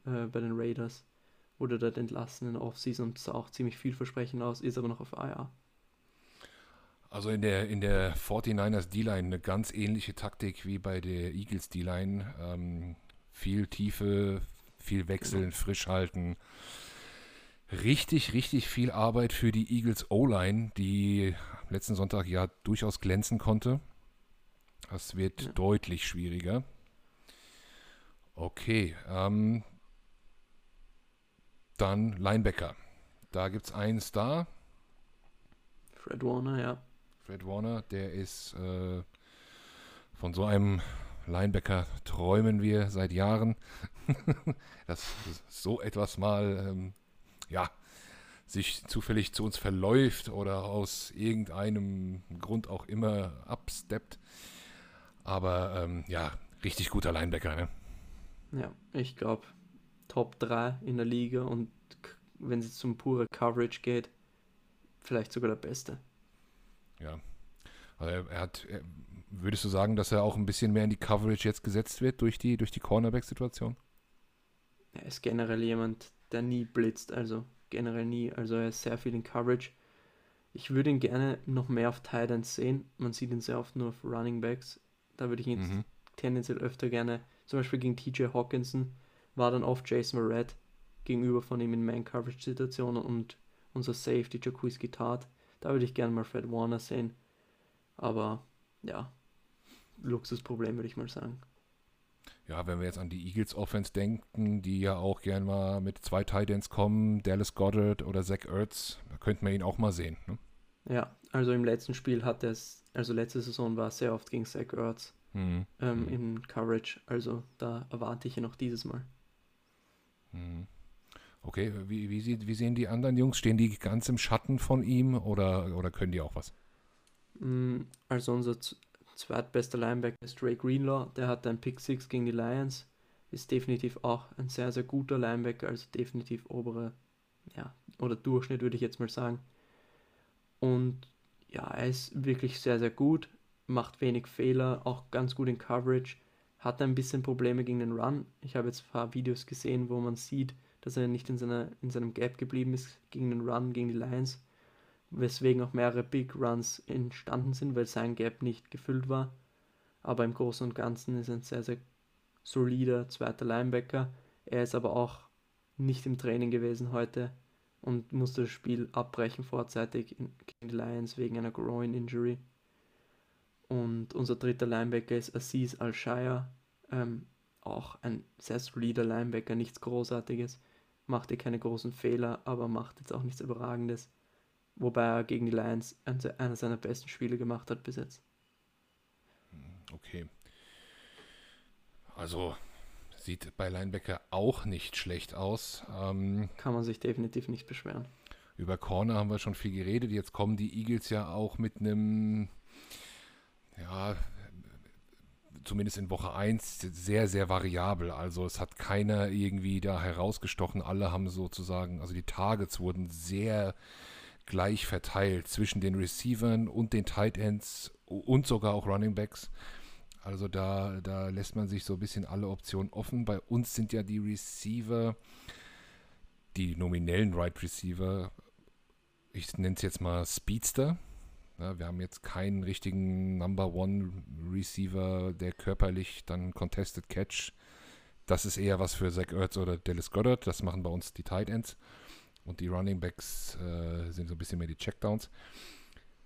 äh, bei den Raiders, wurde dort entlassen in der Offseason und sah auch ziemlich vielversprechend aus, ist aber noch auf IR. Also in der, in der 49ers D-Line eine ganz ähnliche Taktik wie bei der Eagles D-Line. Ähm, viel Tiefe, viel wechseln, frisch halten. Richtig, richtig viel Arbeit für die Eagles O-Line, die letzten Sonntag ja durchaus glänzen konnte. Das wird Ja. deutlich schwieriger. Okay, ähm, dann Linebacker. Da gibt es einen Star, Fred Warner, ja. Fred Warner, der ist äh, von so einem Linebacker träumen wir seit Jahren, dass so etwas mal ähm, ja sich zufällig zu uns verläuft oder aus irgendeinem Grund auch immer absteppt. Aber ähm, ja, richtig guter Linebacker, ne? Ja, ich glaube Top 3 in der Liga und wenn es zum pure Coverage geht, vielleicht sogar der beste. Ja. Also er hat, er, würdest du sagen, dass er auch ein bisschen mehr in die Coverage jetzt gesetzt wird durch die, durch die Cornerback-Situation? Er ist generell jemand, der nie blitzt, also generell nie. Also er ist sehr viel in Coverage. Ich würde ihn gerne noch mehr auf Tight Ends sehen. Man sieht ihn sehr oft nur auf Running Backs. Da würde ich ihn mhm. tendenziell öfter gerne, zum Beispiel gegen TJ Hawkinson, war dann oft Jason Red gegenüber von ihm in Man-Coverage-Situationen und unser Safety Jacuzzi Tat. Da würde ich gerne mal Fred Warner sehen. Aber ja, Luxusproblem würde ich mal sagen. Ja, wenn wir jetzt an die Eagles Offense denken, die ja auch gern mal mit zwei Titans kommen, Dallas Goddard oder Zach Ertz, da könnten wir ihn auch mal sehen. Ne? Ja, also im letzten Spiel hat er es, also letzte Saison war es sehr oft gegen Zach Ertz mhm. Ähm, mhm. in Coverage, also da erwarte ich ihn auch dieses Mal. Mhm. Okay, wie, wie, sieht, wie sehen die anderen Jungs? Stehen die ganz im Schatten von ihm oder, oder können die auch was? Mm, also unser zweitbester Linebacker ist Ray Greenlaw, der hat einen Pick 6 gegen die Lions, ist definitiv auch ein sehr, sehr guter Linebacker, also definitiv obere, ja, oder Durchschnitt würde ich jetzt mal sagen. Und ja, er ist wirklich sehr, sehr gut, macht wenig Fehler, auch ganz gut in Coverage, hat ein bisschen Probleme gegen den Run. Ich habe jetzt ein paar Videos gesehen, wo man sieht, dass er nicht in, seiner, in seinem Gap geblieben ist gegen den Run, gegen die Lions weswegen auch mehrere Big Runs entstanden sind, weil sein Gap nicht gefüllt war. Aber im Großen und Ganzen ist er ein sehr, sehr solider zweiter Linebacker. Er ist aber auch nicht im Training gewesen heute und musste das Spiel abbrechen vorzeitig gegen die Lions wegen einer Groin Injury. Und unser dritter Linebacker ist Aziz Al-Shire, ähm, auch ein sehr solider Linebacker, nichts Großartiges, machte keine großen Fehler, aber macht jetzt auch nichts Überragendes wobei er gegen die Lions einer seiner besten Spiele gemacht hat bis jetzt. Hm, okay. Also sieht bei Linebacker auch nicht schlecht aus. Ähm, Kann man sich definitiv nicht beschweren. Über Corner haben wir schon viel geredet. Jetzt kommen die Eagles ja auch mit einem, ja, zumindest in Woche 1 sehr, sehr variabel. Also es hat keiner irgendwie da herausgestochen. Alle haben sozusagen, also die Targets wurden sehr gleich verteilt zwischen den Receivern und den Tight Ends und sogar auch Running Backs. Also da, da lässt man sich so ein bisschen alle Optionen offen. Bei uns sind ja die Receiver, die nominellen Right Receiver, ich nenne es jetzt mal Speedster. Ja, wir haben jetzt keinen richtigen Number One Receiver, der körperlich dann Contested Catch. Das ist eher was für Zach Ertz oder Dallas Goddard. Das machen bei uns die Tight Ends und die Running Backs äh, sind so ein bisschen mehr die Checkdowns.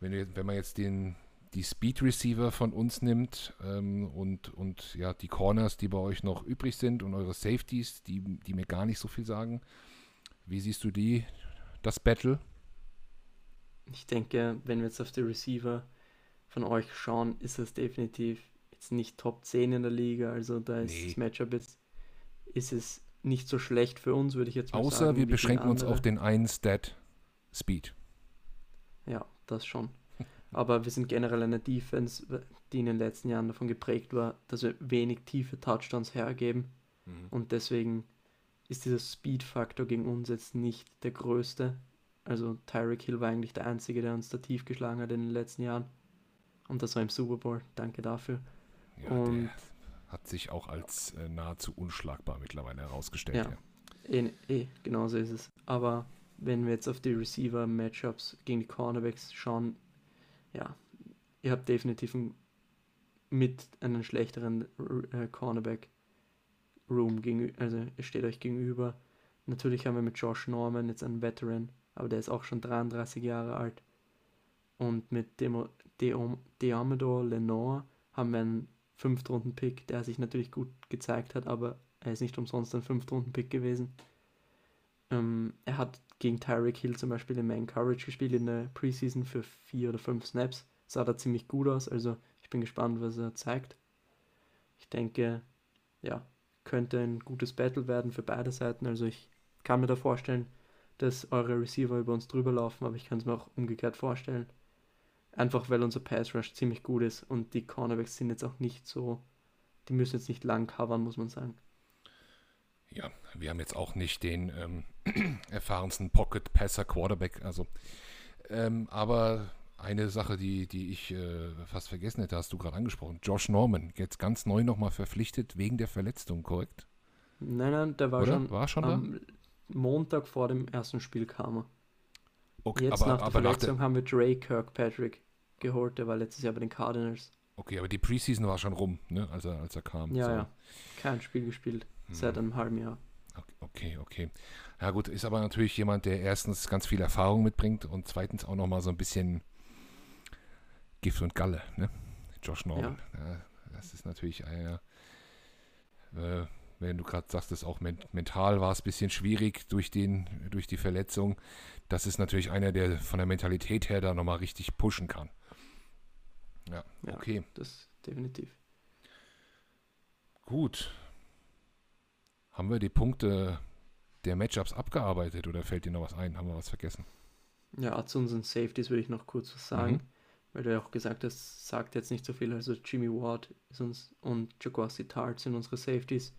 Wenn, wir, wenn man jetzt den, die Speed Receiver von uns nimmt ähm, und, und ja, die Corners, die bei euch noch übrig sind und eure Safeties, die, die mir gar nicht so viel sagen, wie siehst du die, das Battle? Ich denke, wenn wir jetzt auf die Receiver von euch schauen, ist es definitiv jetzt nicht Top 10 in der Liga. Also da ist nee. das Matchup jetzt, ist es nicht so schlecht für uns, würde ich jetzt mal Außer sagen. Außer wir beschränken uns auf den einen Stat Speed. Ja, das schon. Aber wir sind generell eine Defense, die in den letzten Jahren davon geprägt war, dass wir wenig tiefe Touchdowns hergeben. Mhm. Und deswegen ist dieser Speed-Faktor gegen uns jetzt nicht der größte. Also Tyreek Hill war eigentlich der Einzige, der uns da tief geschlagen hat in den letzten Jahren. Und das war im Super Bowl. Danke dafür. Ja, und hat sich auch als äh, nahezu unschlagbar mittlerweile herausgestellt. Ja, ja. Eh, eh, genau so ist es. Aber wenn wir jetzt auf die Receiver-Matchups gegen die Cornerbacks schauen, ja, ihr habt definitiv ein, mit einem schlechteren äh, Cornerback-Room, also ihr steht euch gegenüber. Natürlich haben wir mit Josh Norman jetzt einen Veteran, aber der ist auch schon 33 Jahre alt. Und mit Demo, Deom, Deamador Lenore haben wir einen Fünftrunden-Pick, der sich natürlich gut gezeigt hat, aber er ist nicht umsonst ein Fünftrunden-Pick gewesen. Ähm, er hat gegen Tyreek Hill zum Beispiel in Man Courage gespielt in der Preseason für vier oder fünf Snaps. Sah da ziemlich gut aus, also ich bin gespannt, was er zeigt. Ich denke, ja, könnte ein gutes Battle werden für beide Seiten. Also ich kann mir da vorstellen, dass eure Receiver über uns drüber laufen, aber ich kann es mir auch umgekehrt vorstellen. Einfach weil unser Pass Rush ziemlich gut ist und die Cornerbacks sind jetzt auch nicht so, die müssen jetzt nicht lang covern, muss man sagen. Ja, wir haben jetzt auch nicht den ähm, erfahrensten Pocket-Passer-Quarterback, also ähm, aber eine Sache, die, die ich äh, fast vergessen hätte, hast du gerade angesprochen. Josh Norman, jetzt ganz neu nochmal verpflichtet wegen der Verletzung, korrekt? Nein, nein, der war Oder? schon, War schon am Montag vor dem ersten Spiel kam er. Okay, Jetzt aber, nach der aber nach Verletzung der, haben wir Dre Kirkpatrick geholt, der war letztes Jahr bei den Cardinals. okay, aber die Preseason war schon rum, ne, als er, als er kam. Ja, so. ja. Kein Spiel gespielt seit einem halben Jahr. Okay, okay. Ja gut, ist aber natürlich jemand, der erstens ganz viel Erfahrung mitbringt und zweitens auch nochmal so ein bisschen Gift und Galle, ne? Josh Norman. Ja. das ist natürlich einer, äh, wenn du gerade sagst, dass auch men mental war es ein bisschen schwierig durch, den, durch die Verletzung. Das ist natürlich einer, der von der Mentalität her da nochmal richtig pushen kann. Ja, Ja. okay. Das definitiv. Gut. Haben wir die Punkte der Matchups abgearbeitet oder fällt dir noch was ein? Haben wir was vergessen? Ja, zu unseren Safeties würde ich noch kurz was sagen, Mhm. weil du ja auch gesagt hast, sagt jetzt nicht so viel. Also Jimmy Ward ist uns und Jaguasi Tart sind unsere Safeties.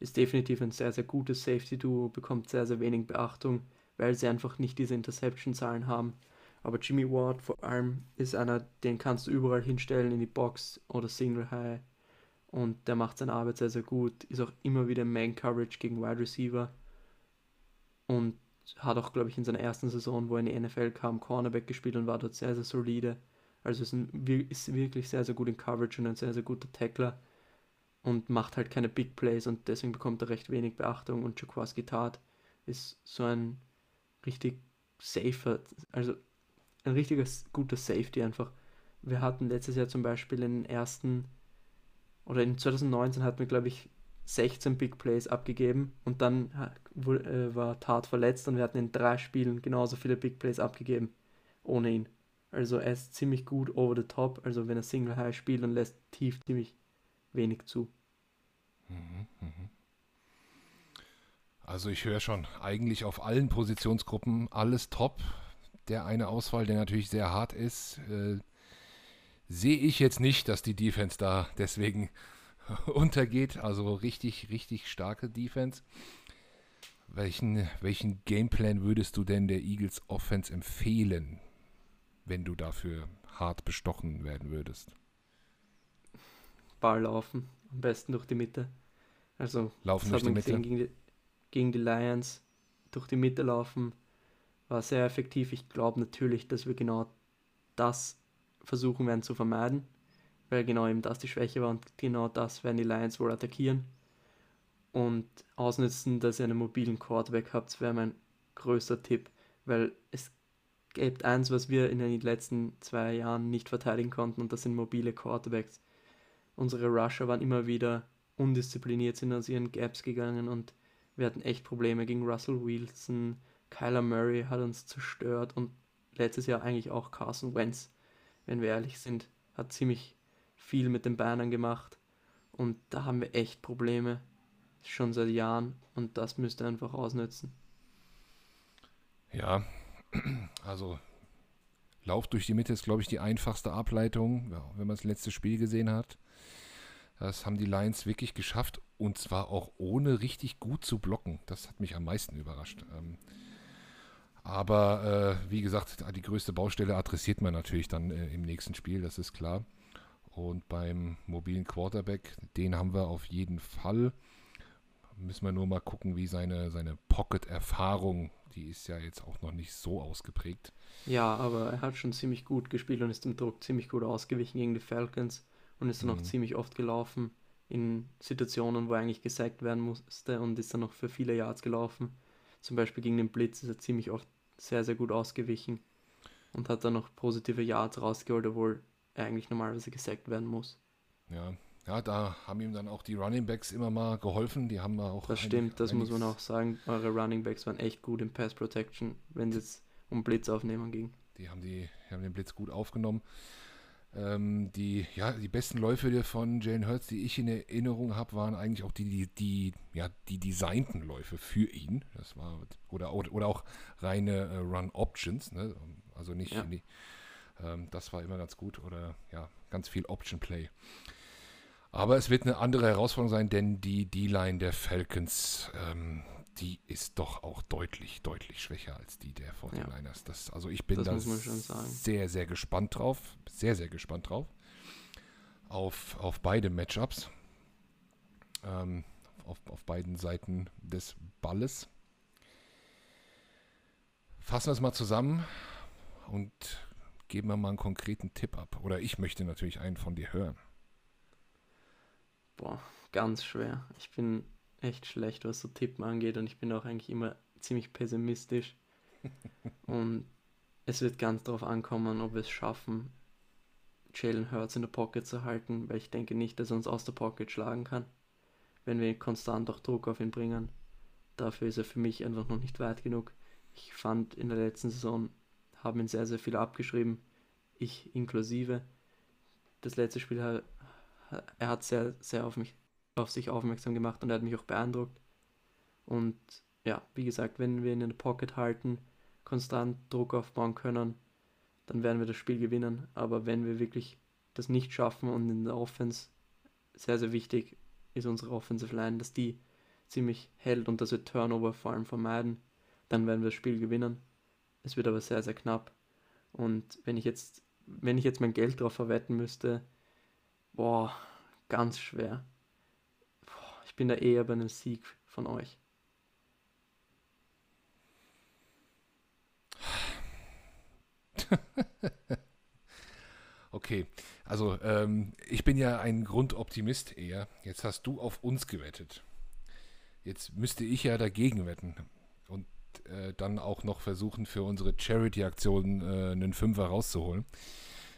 Ist definitiv ein sehr, sehr gutes Safety-Duo, bekommt sehr, sehr wenig Beachtung, weil sie einfach nicht diese Interception-Zahlen haben. Aber Jimmy Ward vor allem ist einer, den kannst du überall hinstellen in die Box oder Single High. Und der macht seine Arbeit sehr, sehr gut. Ist auch immer wieder Man Coverage gegen Wide Receiver. Und hat auch, glaube ich, in seiner ersten Saison, wo er in die NFL kam, Cornerback gespielt und war dort sehr, sehr solide. Also ist, ein, ist wirklich sehr, sehr gut in Coverage und ein sehr, sehr guter Tackler. Und macht halt keine Big Plays und deswegen bekommt er recht wenig Beachtung. Und Jaquaski Tat ist so ein richtig safer, also ein richtiger s- guter Safety einfach. Wir hatten letztes Jahr zum Beispiel in den ersten, oder in 2019 hatten wir, glaube ich, 16 Big Plays abgegeben und dann äh, war Tat verletzt und wir hatten in drei Spielen genauso viele Big Plays abgegeben ohne ihn. Also er ist ziemlich gut over the top, also wenn er Single High spielt und lässt tief ziemlich wenig zu. Also ich höre schon, eigentlich auf allen Positionsgruppen alles top. Der eine Auswahl, der natürlich sehr hart ist, äh, sehe ich jetzt nicht, dass die Defense da deswegen untergeht. Also richtig, richtig starke Defense. Welchen, welchen Gameplan würdest du denn der Eagles Offense empfehlen, wenn du dafür hart bestochen werden würdest? Ball laufen, am besten durch die Mitte. Also Laufen durch die Mitte? gegen die, gegen die Lions. Durch die Mitte laufen war sehr effektiv. Ich glaube natürlich, dass wir genau das versuchen werden zu vermeiden, weil genau eben das die Schwäche war und genau das werden die Lions wohl attackieren. Und ausnutzen, dass ihr einen mobilen Quarterback habt, wäre mein größter Tipp, weil es gibt eins, was wir in den letzten zwei Jahren nicht verteidigen konnten und das sind mobile Quarterbacks. Unsere Rusher waren immer wieder undiszipliniert, sind aus ihren Gaps gegangen und wir hatten echt Probleme gegen Russell Wilson. Kyler Murray hat uns zerstört und letztes Jahr eigentlich auch Carson Wentz, wenn wir ehrlich sind, hat ziemlich viel mit den Bannern gemacht und da haben wir echt Probleme schon seit Jahren und das müsst ihr einfach ausnutzen. Ja, also Lauf durch die Mitte ist, glaube ich, die einfachste Ableitung, wenn man das letzte Spiel gesehen hat. Das haben die Lions wirklich geschafft und zwar auch ohne richtig gut zu blocken. Das hat mich am meisten überrascht. Ähm, aber äh, wie gesagt, die größte Baustelle adressiert man natürlich dann äh, im nächsten Spiel, das ist klar. Und beim mobilen Quarterback, den haben wir auf jeden Fall. Müssen wir nur mal gucken, wie seine, seine Pocket-Erfahrung, die ist ja jetzt auch noch nicht so ausgeprägt. Ja, aber er hat schon ziemlich gut gespielt und ist dem Druck ziemlich gut ausgewichen gegen die Falcons und ist dann auch Mhm. ziemlich oft gelaufen in Situationen, wo er eigentlich gesackt werden musste und ist dann noch für viele Yards gelaufen. Zum Beispiel gegen den Blitz ist er ziemlich oft sehr, sehr gut ausgewichen und hat dann noch positive Yards rausgeholt, obwohl er eigentlich normalerweise gesackt werden muss. Ja, ja, da haben ihm dann auch die Running Backs immer mal geholfen. Die haben auch. Das stimmt, das muss man auch sagen. Eure Running Backs waren echt gut im Pass Protection, wenn es jetzt um Blitzaufnehmen ging. Die haben, die haben den Blitz gut aufgenommen. Ähm, die, ja, die besten Läufe von Jalen Hurts, die ich in Erinnerung habe, waren eigentlich auch die, die, die, ja, die designten Läufe für ihn. Das war, oder, oder auch reine äh, Run-Options, ne? Also nicht, Ja. die, ähm, das war immer ganz gut. Oder ja, ganz viel Option-Play. Aber es wird eine andere Herausforderung sein, denn die D-Line der Falcons, ähm, die ist doch auch deutlich, deutlich schwächer als die der 49ers. Das, also ich bin Das da sehr, sehr gespannt drauf. Sehr, sehr gespannt drauf. Auf, auf beide Matchups. Ähm, auf, auf beiden Seiten des Balles. Fassen wir es mal zusammen und geben wir mal einen konkreten Tipp ab. Oder ich möchte natürlich einen von dir hören. Boah, ganz schwer. Ich bin echt schlecht, was so Tippen angeht und ich bin auch eigentlich immer ziemlich pessimistisch. und es wird ganz darauf ankommen, ob wir es schaffen, Jalen Hurts in der Pocket zu halten, weil ich denke nicht, dass er uns aus der Pocket schlagen kann, wenn wir konstant auch Druck auf ihn bringen. Dafür ist er für mich einfach noch nicht weit genug. Ich fand in der letzten Saison haben ihn sehr, sehr viele abgeschrieben, ich inklusive. Das letzte Spiel, er hat sehr, sehr auf mich, auf sich aufmerksam gemacht und er hat mich auch beeindruckt. Und ja, wie gesagt, wenn wir ihn in der Pocket halten, konstant Druck aufbauen können, dann werden wir das Spiel gewinnen. Aber wenn wir wirklich das nicht schaffen und in der Offense, sehr, sehr wichtig ist unsere Offensive Line, dass die ziemlich hält und dass wir Turnover vor allem vermeiden, dann werden wir das Spiel gewinnen. Es wird aber sehr, sehr knapp. Und wenn ich jetzt, wenn ich jetzt mein Geld drauf verwetten müsste, boah, ganz schwer. Ich bin da eher bei einem Sieg von euch. Okay, also ähm, ich bin ja ein Grundoptimist eher. Jetzt hast du auf uns gewettet. Jetzt müsste ich ja dagegen wetten und äh, dann auch noch versuchen, für unsere Charity-Aktion äh, einen Fünfer rauszuholen.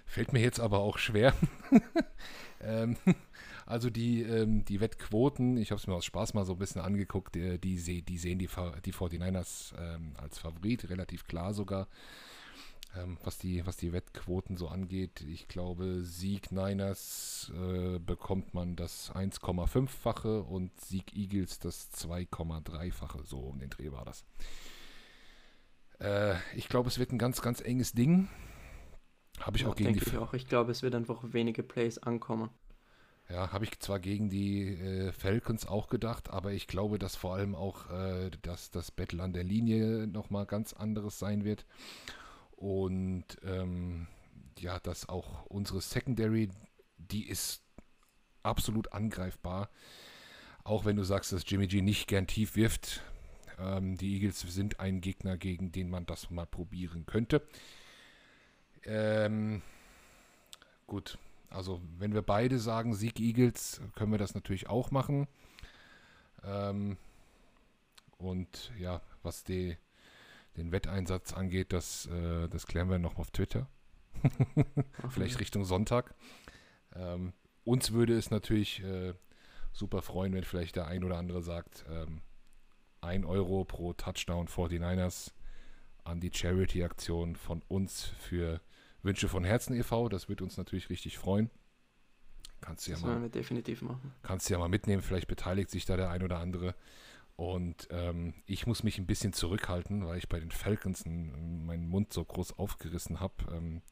Fällt mir jetzt aber auch schwer. ähm, also die, ähm, die Wettquoten, ich habe es mir aus Spaß mal so ein bisschen angeguckt, äh, die, se die sehen die, die 49ers ähm, als Favorit, relativ klar sogar ähm, was, die, was die Wettquoten so angeht. Ich glaube, Sieg Niners äh, bekommt man das 1,5-fache und Sieg Eagles das 2,3-fache. So um den Dreh war das. Äh, ich glaube, es wird ein ganz, ganz enges Ding. Habe ich Ja, auch gegen die denke ich auch. Ich glaube, es wird einfach wenige Plays ankommen. Ja, habe ich zwar gegen die äh, Falcons auch gedacht, aber ich glaube, dass vor allem auch äh, dass das Battle an der Linie nochmal ganz anderes sein wird. Und ähm, ja, dass auch unsere Secondary, die ist absolut angreifbar. Auch wenn du sagst, dass Jimmy G nicht gern tief wirft. Ähm, die Eagles sind ein Gegner, gegen den man das mal probieren könnte. Ähm, gut, also wenn wir beide sagen Sieg Eagles, können wir das natürlich auch machen. Ähm, und ja, was die, den Wetteinsatz angeht, das, äh, das klären wir noch auf Twitter. Vielleicht Richtung Sonntag. Ähm, uns würde es natürlich äh, super freuen, wenn vielleicht der ein oder andere sagt, ähm, 1 Euro pro Touchdown 49ers an die Charity-Aktion von uns für Wünsche von Herzen e.V. Das wird uns natürlich richtig freuen. Kannst du ja mal definitiv machen. kannst du ja mal mitnehmen, vielleicht beteiligt sich da der ein oder andere. Und ähm, ich muss mich ein bisschen zurückhalten, weil ich bei den Falcons meinen Mund so groß aufgerissen habe, ähm,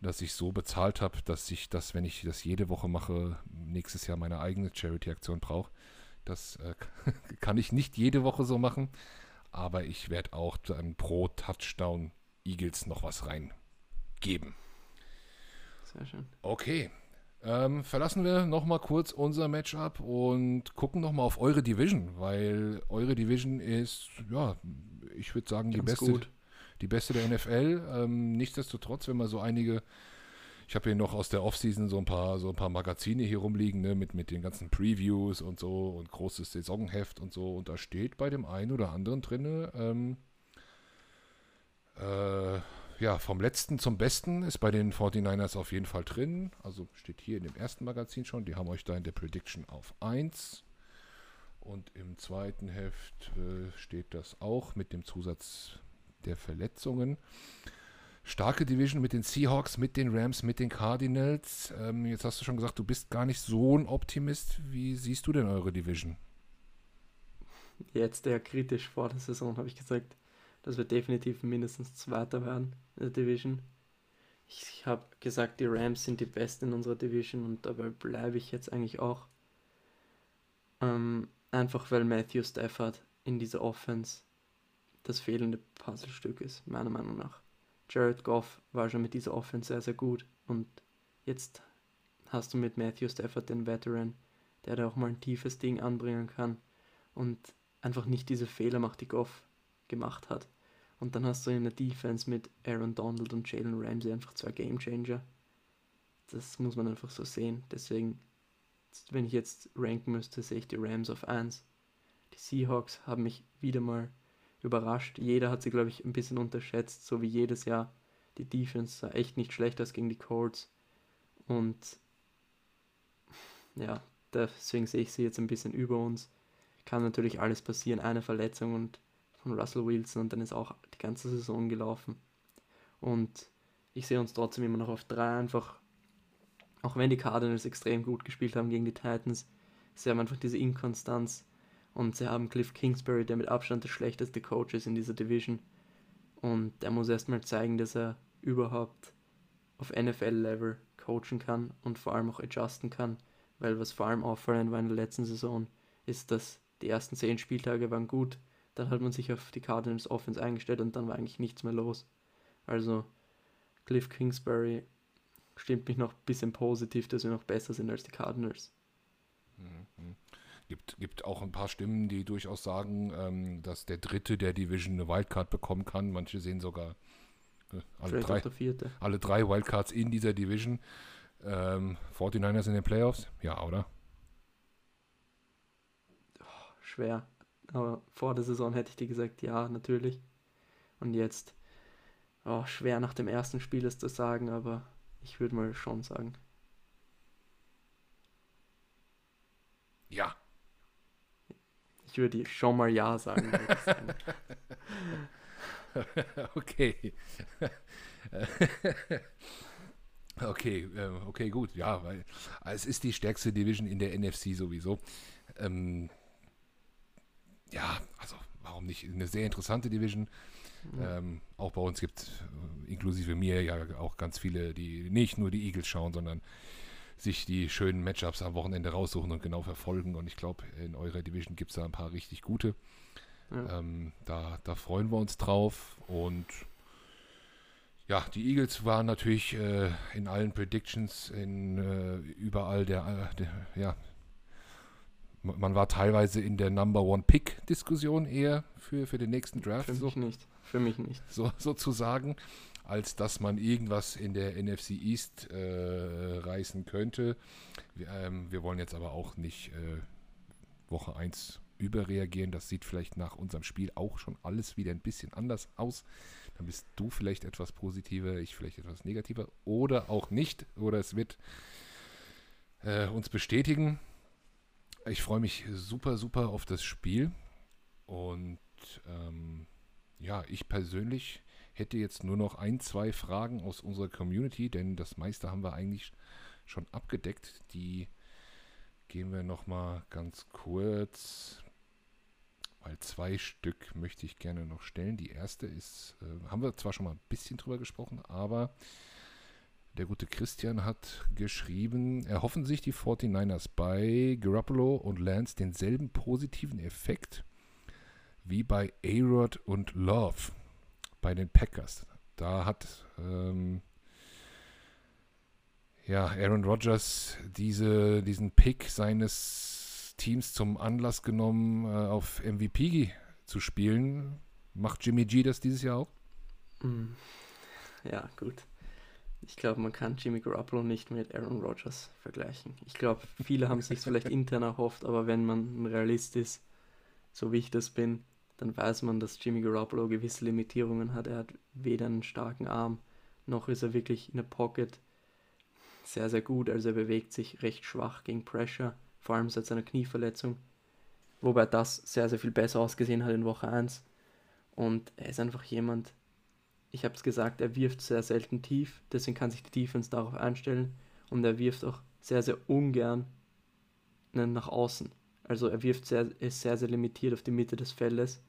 dass ich so bezahlt habe, dass ich das, wenn ich das jede Woche mache, nächstes Jahr meine eigene Charity-Aktion brauche. Das äh, kann ich nicht jede Woche so machen, aber ich werde auch dann pro Touchdown Eagles noch was reingeben. Sehr schön. Okay. Ähm, verlassen wir nochmal kurz unser Matchup und gucken nochmal auf eure Division, weil eure Division ist, ja, ich würde sagen, die beste, gut. die beste der NFL. Ähm, nichtsdestotrotz, wenn man so einige, ich habe hier noch aus der Offseason so ein paar, so ein paar Magazine hier rumliegen, ne, mit, mit den ganzen Previews und so und großes Saisonheft und so. Und da steht bei dem einen oder anderen drinne, ähm, äh, ja, vom letzten zum besten ist bei den 49ers auf jeden Fall drin. Also steht hier in dem ersten Magazin schon. Die haben euch da in der Prediction auf 1. Und im zweiten Heft äh, steht das auch mit dem Zusatz der Verletzungen. Starke Division mit den Seahawks, mit den Rams, mit den Cardinals. Ähm, jetzt hast du schon gesagt, du bist gar nicht so ein Optimist. Wie siehst du denn eure Division? Jetzt eher kritisch vor der Saison habe ich gesagt, dass wir definitiv mindestens Zweiter werden in der Division. Ich habe gesagt, die Rams sind die Besten in unserer Division und dabei bleibe ich jetzt eigentlich auch. Ähm, einfach weil Matthew Stafford in dieser Offense das fehlende Puzzlestück ist, meiner Meinung nach. Jared Goff war schon mit dieser Offense sehr, sehr gut und jetzt hast du mit Matthew Stafford den Veteran, der da auch mal ein tiefes Ding anbringen kann und einfach nicht diese Fehler macht, die Goff gemacht hat. Und dann hast du in der Defense mit Aaron Donald und Jalen Ramsey einfach zwei Game Changer. Das muss man einfach so sehen. Deswegen, wenn ich jetzt ranken müsste, sehe ich die Rams auf 1. Die Seahawks haben mich wieder mal überrascht. Jeder hat sie, glaube ich, ein bisschen unterschätzt, so wie jedes Jahr. Die Defense sah echt nicht schlecht aus gegen die Colts. Und ja, deswegen sehe ich sie jetzt ein bisschen über uns. Kann natürlich alles passieren, eine Verletzung und von Russell Wilson und dann ist auch die ganze Saison gelaufen. Und ich sehe uns trotzdem immer noch auf drei, einfach, auch wenn die Cardinals extrem gut gespielt haben gegen die Titans, sie haben einfach diese Inkonstanz und sie haben Cliff Kingsbury, der mit Abstand der schlechteste Coach ist in dieser Division. Und der muss erstmal zeigen, dass er überhaupt auf NFL-Level coachen kann und vor allem auch adjusten kann. Weil was vor allem auffallend war in der letzten Saison, ist, dass die ersten zehn Spieltage waren gut, dann hat man sich auf die Cardinals Offense eingestellt und dann war eigentlich nichts mehr los. Also Cliff Kingsbury stimmt mich noch ein bisschen positiv, dass wir noch besser sind als die Cardinals. Mhm. Gibt, gibt auch ein paar Stimmen, die durchaus sagen, ähm, dass der Dritte der Division eine Wildcard bekommen kann. Manche sehen sogar äh, alle, drei, alle drei Wildcards in dieser Division. Ähm, 49ers in den Playoffs? Ja, oder? Oh, schwer. Aber vor der Saison hätte ich dir gesagt, ja, natürlich. Und jetzt, oh, schwer nach dem ersten Spiel es zu sagen, aber ich würde mal schon sagen. Ja. Ich würde schon mal ja sagen. okay. okay, äh, okay, gut. Ja, weil es ist die stärkste Division in der NFC sowieso. Ähm, ja, also warum nicht? Eine sehr interessante Division. Mhm. Ähm, auch bei uns gibt es, äh, inklusive mir, ja auch ganz viele, die nicht nur die Eagles schauen, sondern sich die schönen Matchups am Wochenende raussuchen und genau verfolgen. Und ich glaube, in eurer Division gibt es da ein paar richtig gute. Ja. Ähm, da, da freuen wir uns drauf. Und ja, die Eagles waren natürlich äh, in allen Predictions, in äh, überall der, äh, der, ja, man war teilweise in der Number One Pick Diskussion eher für, für den nächsten Draft. Für mich so, nicht. Für mich nicht. So, sozusagen, als dass man irgendwas in der NFC East äh, reißen könnte. Wir, ähm, wir, wollen jetzt aber auch nicht äh, Woche 1 überreagieren. Das sieht vielleicht nach unserem Spiel auch schon alles wieder ein bisschen anders aus. Dann bist du vielleicht etwas positiver, ich vielleicht etwas negativer oder auch nicht. Oder es wird äh, uns bestätigen. Ich freue mich super, super auf das Spiel. Und ähm, ja, ich persönlich hätte jetzt nur noch ein, zwei Fragen aus unserer Community, denn das meiste haben wir eigentlich schon abgedeckt. Die gehen wir nochmal ganz kurz, weil zwei Stück möchte ich gerne noch stellen. Die erste ist, äh, haben wir zwar schon mal ein bisschen drüber gesprochen, aber der gute Christian hat geschrieben, erhoffen sich die 49ers bei Garoppolo und Lance denselben positiven Effekt wie bei A-Rod und Love bei den Packers. Da hat ähm, ja, Aaron Rodgers diese, diesen Pick seines Teams zum Anlass genommen, äh, auf MVP zu spielen. Macht Jimmy G das dieses Jahr auch? Mm. Ja, gut. Ich glaube, man kann Jimmy Garoppolo nicht mit Aaron Rodgers vergleichen. Ich glaube, viele haben sich vielleicht intern erhofft, aber wenn man ein Realist ist, so wie ich das bin, dann weiß man, dass Jimmy Garoppolo gewisse Limitierungen hat. Er hat weder einen starken Arm, noch ist er wirklich in der Pocket sehr, sehr gut. Also er bewegt sich recht schwach gegen Pressure, vor allem seit seiner Knieverletzung. Wobei das sehr, sehr viel besser ausgesehen hat in Woche 1. Und er ist einfach jemand, ich habe es gesagt, er wirft sehr selten tief, deswegen kann sich die Defense darauf einstellen. Und er wirft auch sehr, sehr ungern nach außen. Also er wirft sehr, ist sehr, sehr limitiert auf die Mitte des Feldes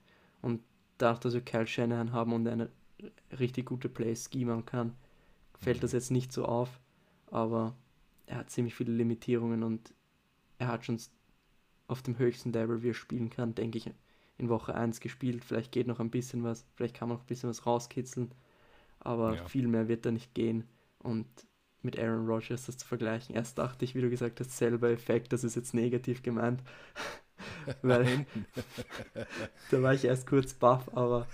und dadurch, dass wir Kyle Shanahan haben und eine richtig gute Play schemen kann, fällt das jetzt nicht so auf, aber er hat ziemlich viele Limitierungen und er hat schon auf dem höchsten Level, wie er spielen kann, denke ich, in Woche 1 gespielt. Vielleicht geht noch ein bisschen was, vielleicht kann man noch ein bisschen was rauskitzeln, aber ja. viel mehr wird da nicht gehen. Und mit Aaron Rodgers das zu vergleichen, erst dachte ich, wie du gesagt hast, selber Effekt, das ist jetzt negativ gemeint. Weil da war ich erst kurz baff, aber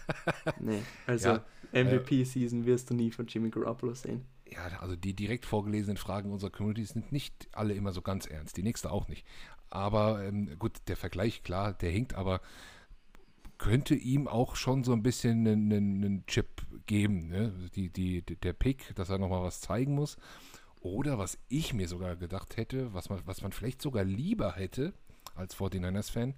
nee, also ja, MVP-Season wirst du nie von Jimmy Garoppolo sehen. Ja, also die direkt vorgelesenen Fragen unserer Community sind nicht alle immer so ganz ernst, die nächste auch nicht. Aber ähm, gut, der Vergleich, klar, der hinkt, aber könnte ihm auch schon so ein bisschen einen, einen Chip geben. Ne? Die, die, der Pick, dass er nochmal was zeigen muss. Oder was ich mir sogar gedacht hätte, was man, was man vielleicht sogar lieber hätte als 49ers-Fan,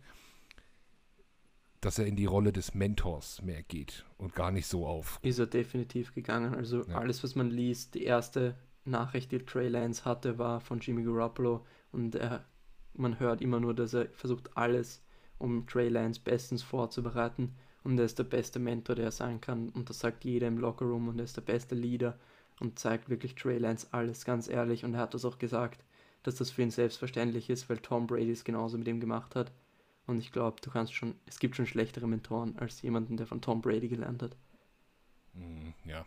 dass er in die Rolle des Mentors mehr geht und gar nicht so auf. Ist er definitiv gegangen. Also ja. alles, was man liest, die erste Nachricht, die Trey Lance hatte, war von Jimmy Garoppolo und er, man hört immer nur, dass er versucht alles um Trey Lance bestens vorzubereiten. Und er ist der beste Mentor, der er sein kann. Und das sagt jeder im Lockerroom. Und er ist der beste Leader und zeigt wirklich Trey Lance alles ganz ehrlich. Und er hat das auch gesagt, dass das für ihn selbstverständlich ist, weil Tom Brady es genauso mit ihm gemacht hat. Und ich glaube, du kannst schon, es gibt schon schlechtere Mentoren als jemanden, der von Tom Brady gelernt hat. Mm, ja,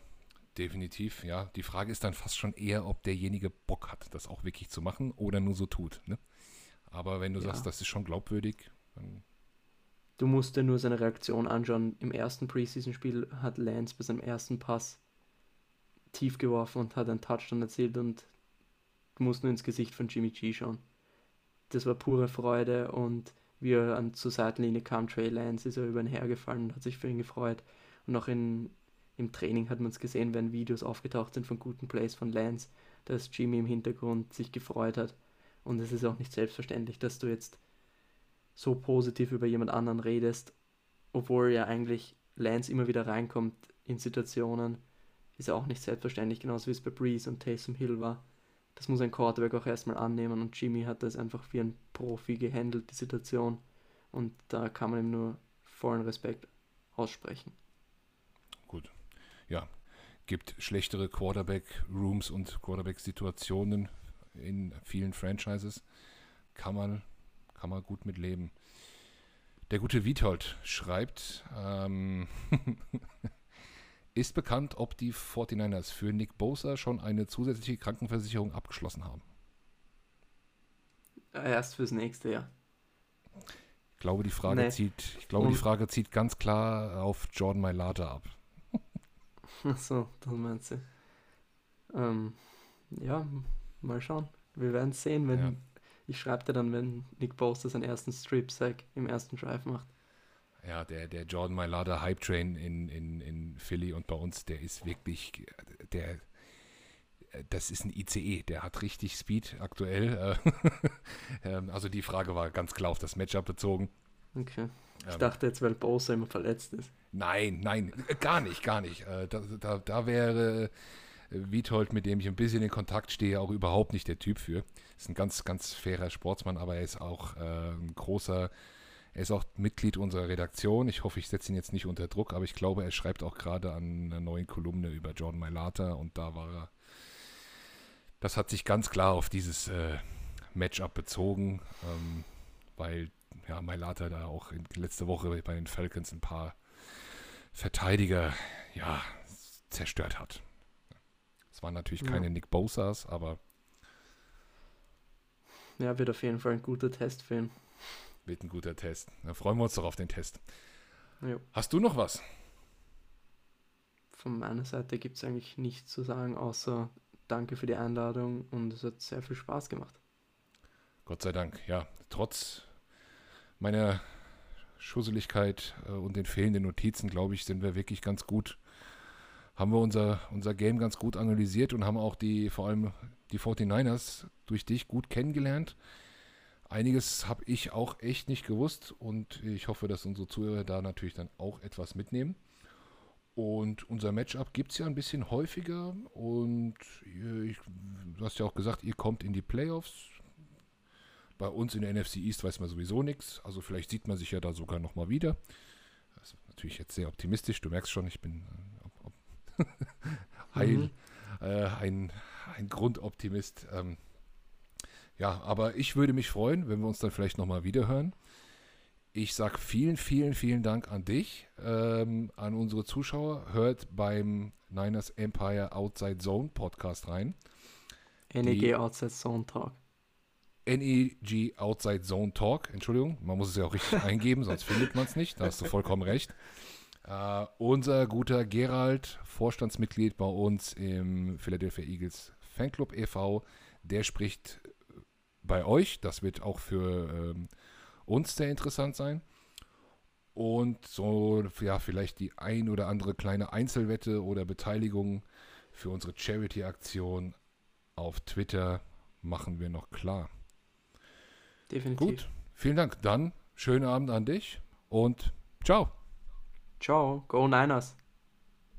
definitiv. Ja, die Frage ist dann fast schon eher, ob derjenige Bock hat, das auch wirklich zu machen oder nur so tut. Ne? Aber wenn du ja. sagst, das ist schon glaubwürdig, Du musst dir nur seine Reaktion anschauen. Im ersten Preseason-Spiel hat Lance bei seinem ersten Pass tief geworfen und hat einen Touchdown erzielt und du musst nur ins Gesicht von Jimmy G schauen. Das war pure Freude und wie er an, zur Seitenlinie kam, Trey Lance, ist er über ihn hergefallen und hat sich für ihn gefreut. Und auch in, im Training hat man es gesehen, wenn Videos aufgetaucht sind von guten Plays von Lance, dass Jimmy im Hintergrund sich gefreut hat. Und es ist auch nicht selbstverständlich, dass du jetzt so positiv über jemand anderen redest, obwohl ja eigentlich Lance immer wieder reinkommt in Situationen, ist ja auch nicht selbstverständlich, genauso wie es bei Breeze und Taysom Hill war. Das muss ein Quarterback auch erstmal annehmen und Jimmy hat das einfach wie ein Profi gehandelt, die Situation. Und da kann man ihm nur vollen Respekt aussprechen. Gut. Ja, gibt schlechtere Quarterback-Rooms und Quarterback-Situationen in vielen Franchises. Kann man kann man gut mit leben. Der gute Witold schreibt, ähm, ist bekannt, ob die 49ers für Nick Bosa schon eine zusätzliche Krankenversicherung abgeschlossen haben? Erst fürs nächste Jahr. Ich glaube, die Frage, nee. zieht, ich glaube, die Frage zieht ganz klar auf Jordan Mailata ab. Achso, das meinst du. Ähm, ja, mal schauen. Wir werden sehen, wenn, ja. Ich schreibe dir dann, wenn Nick Bosa seinen ersten Strip-Sack im ersten Drive macht. Ja, der, der Jordan Mailata Hype Train in, in, in Philly und bei uns, der ist wirklich, der, das ist ein ICE, der hat richtig Speed aktuell. Ähm, also die Frage war ganz klar auf das Matchup bezogen. Okay. Ich ähm, dachte jetzt, weil Bosa immer verletzt ist. Nein, nein, gar nicht, gar nicht. Äh, da, da, da wäre Witold, mit dem ich ein bisschen in Kontakt stehe, auch überhaupt nicht der Typ für. Ist ein ganz, ganz fairer Sportsmann, aber er ist auch äh, ein großer, er ist auch Mitglied unserer Redaktion. Ich hoffe, ich setze ihn jetzt nicht unter Druck, aber ich glaube, er schreibt auch gerade an einer neuen Kolumne über Jordan Mailata und da war er. Das hat sich ganz klar auf dieses äh, Matchup bezogen, ähm, weil ja, Mailata da auch in, letzte Woche bei den Falcons ein paar Verteidiger ja, zerstört hat. Es waren natürlich ja. keine Nick Bosas, aber. Ja, wird auf jeden Fall ein guter Test für ihn. Wird ein guter Test. Da freuen wir uns doch auf den Test. Jo. Hast du noch was? Von meiner Seite gibt es eigentlich nichts zu sagen, außer danke für die Einladung und es hat sehr viel Spaß gemacht. Gott sei Dank, ja. Trotz meiner Schusseligkeit äh, und den fehlenden Notizen, glaube ich, sind wir wirklich ganz gut haben wir unser, unser Game ganz gut analysiert und haben auch die, vor allem die 49ers durch dich gut kennengelernt. Einiges habe ich auch echt nicht gewusst und ich hoffe, dass unsere Zuhörer da natürlich dann auch etwas mitnehmen. Und unser Matchup gibt es ja ein bisschen häufiger und ich, du hast ja auch gesagt, ihr kommt in die Playoffs. Bei uns in der NFC East weiß man sowieso nichts, also vielleicht sieht man sich ja da sogar nochmal wieder. Das ist natürlich jetzt sehr optimistisch, du merkst schon, ich bin Heil, mhm. äh, ein, ein Grundoptimist. Ähm, ja, aber ich würde mich freuen, wenn wir uns dann vielleicht nochmal wiederhören. Ich sage vielen, vielen, vielen Dank an dich, ähm, an unsere Zuschauer. Hört beim Niners Empire Outside Zone Podcast rein. NEG Die, Outside Zone Talk. NEG Outside Zone Talk, Entschuldigung, man muss es ja auch richtig eingeben, sonst findet man es nicht. Da hast du vollkommen recht. Uh, unser guter Gerald, Vorstandsmitglied bei uns im Philadelphia Eagles Fanclub e.V., der spricht bei euch. Das wird auch für ähm, uns sehr interessant sein. Und so, ja, vielleicht die ein oder andere kleine Einzelwette oder Beteiligung für unsere Charity-Aktion auf Twitter machen wir noch klar. Definitiv. Gut, vielen Dank. Dann schönen Abend an dich und ciao. Ciao, go Niners.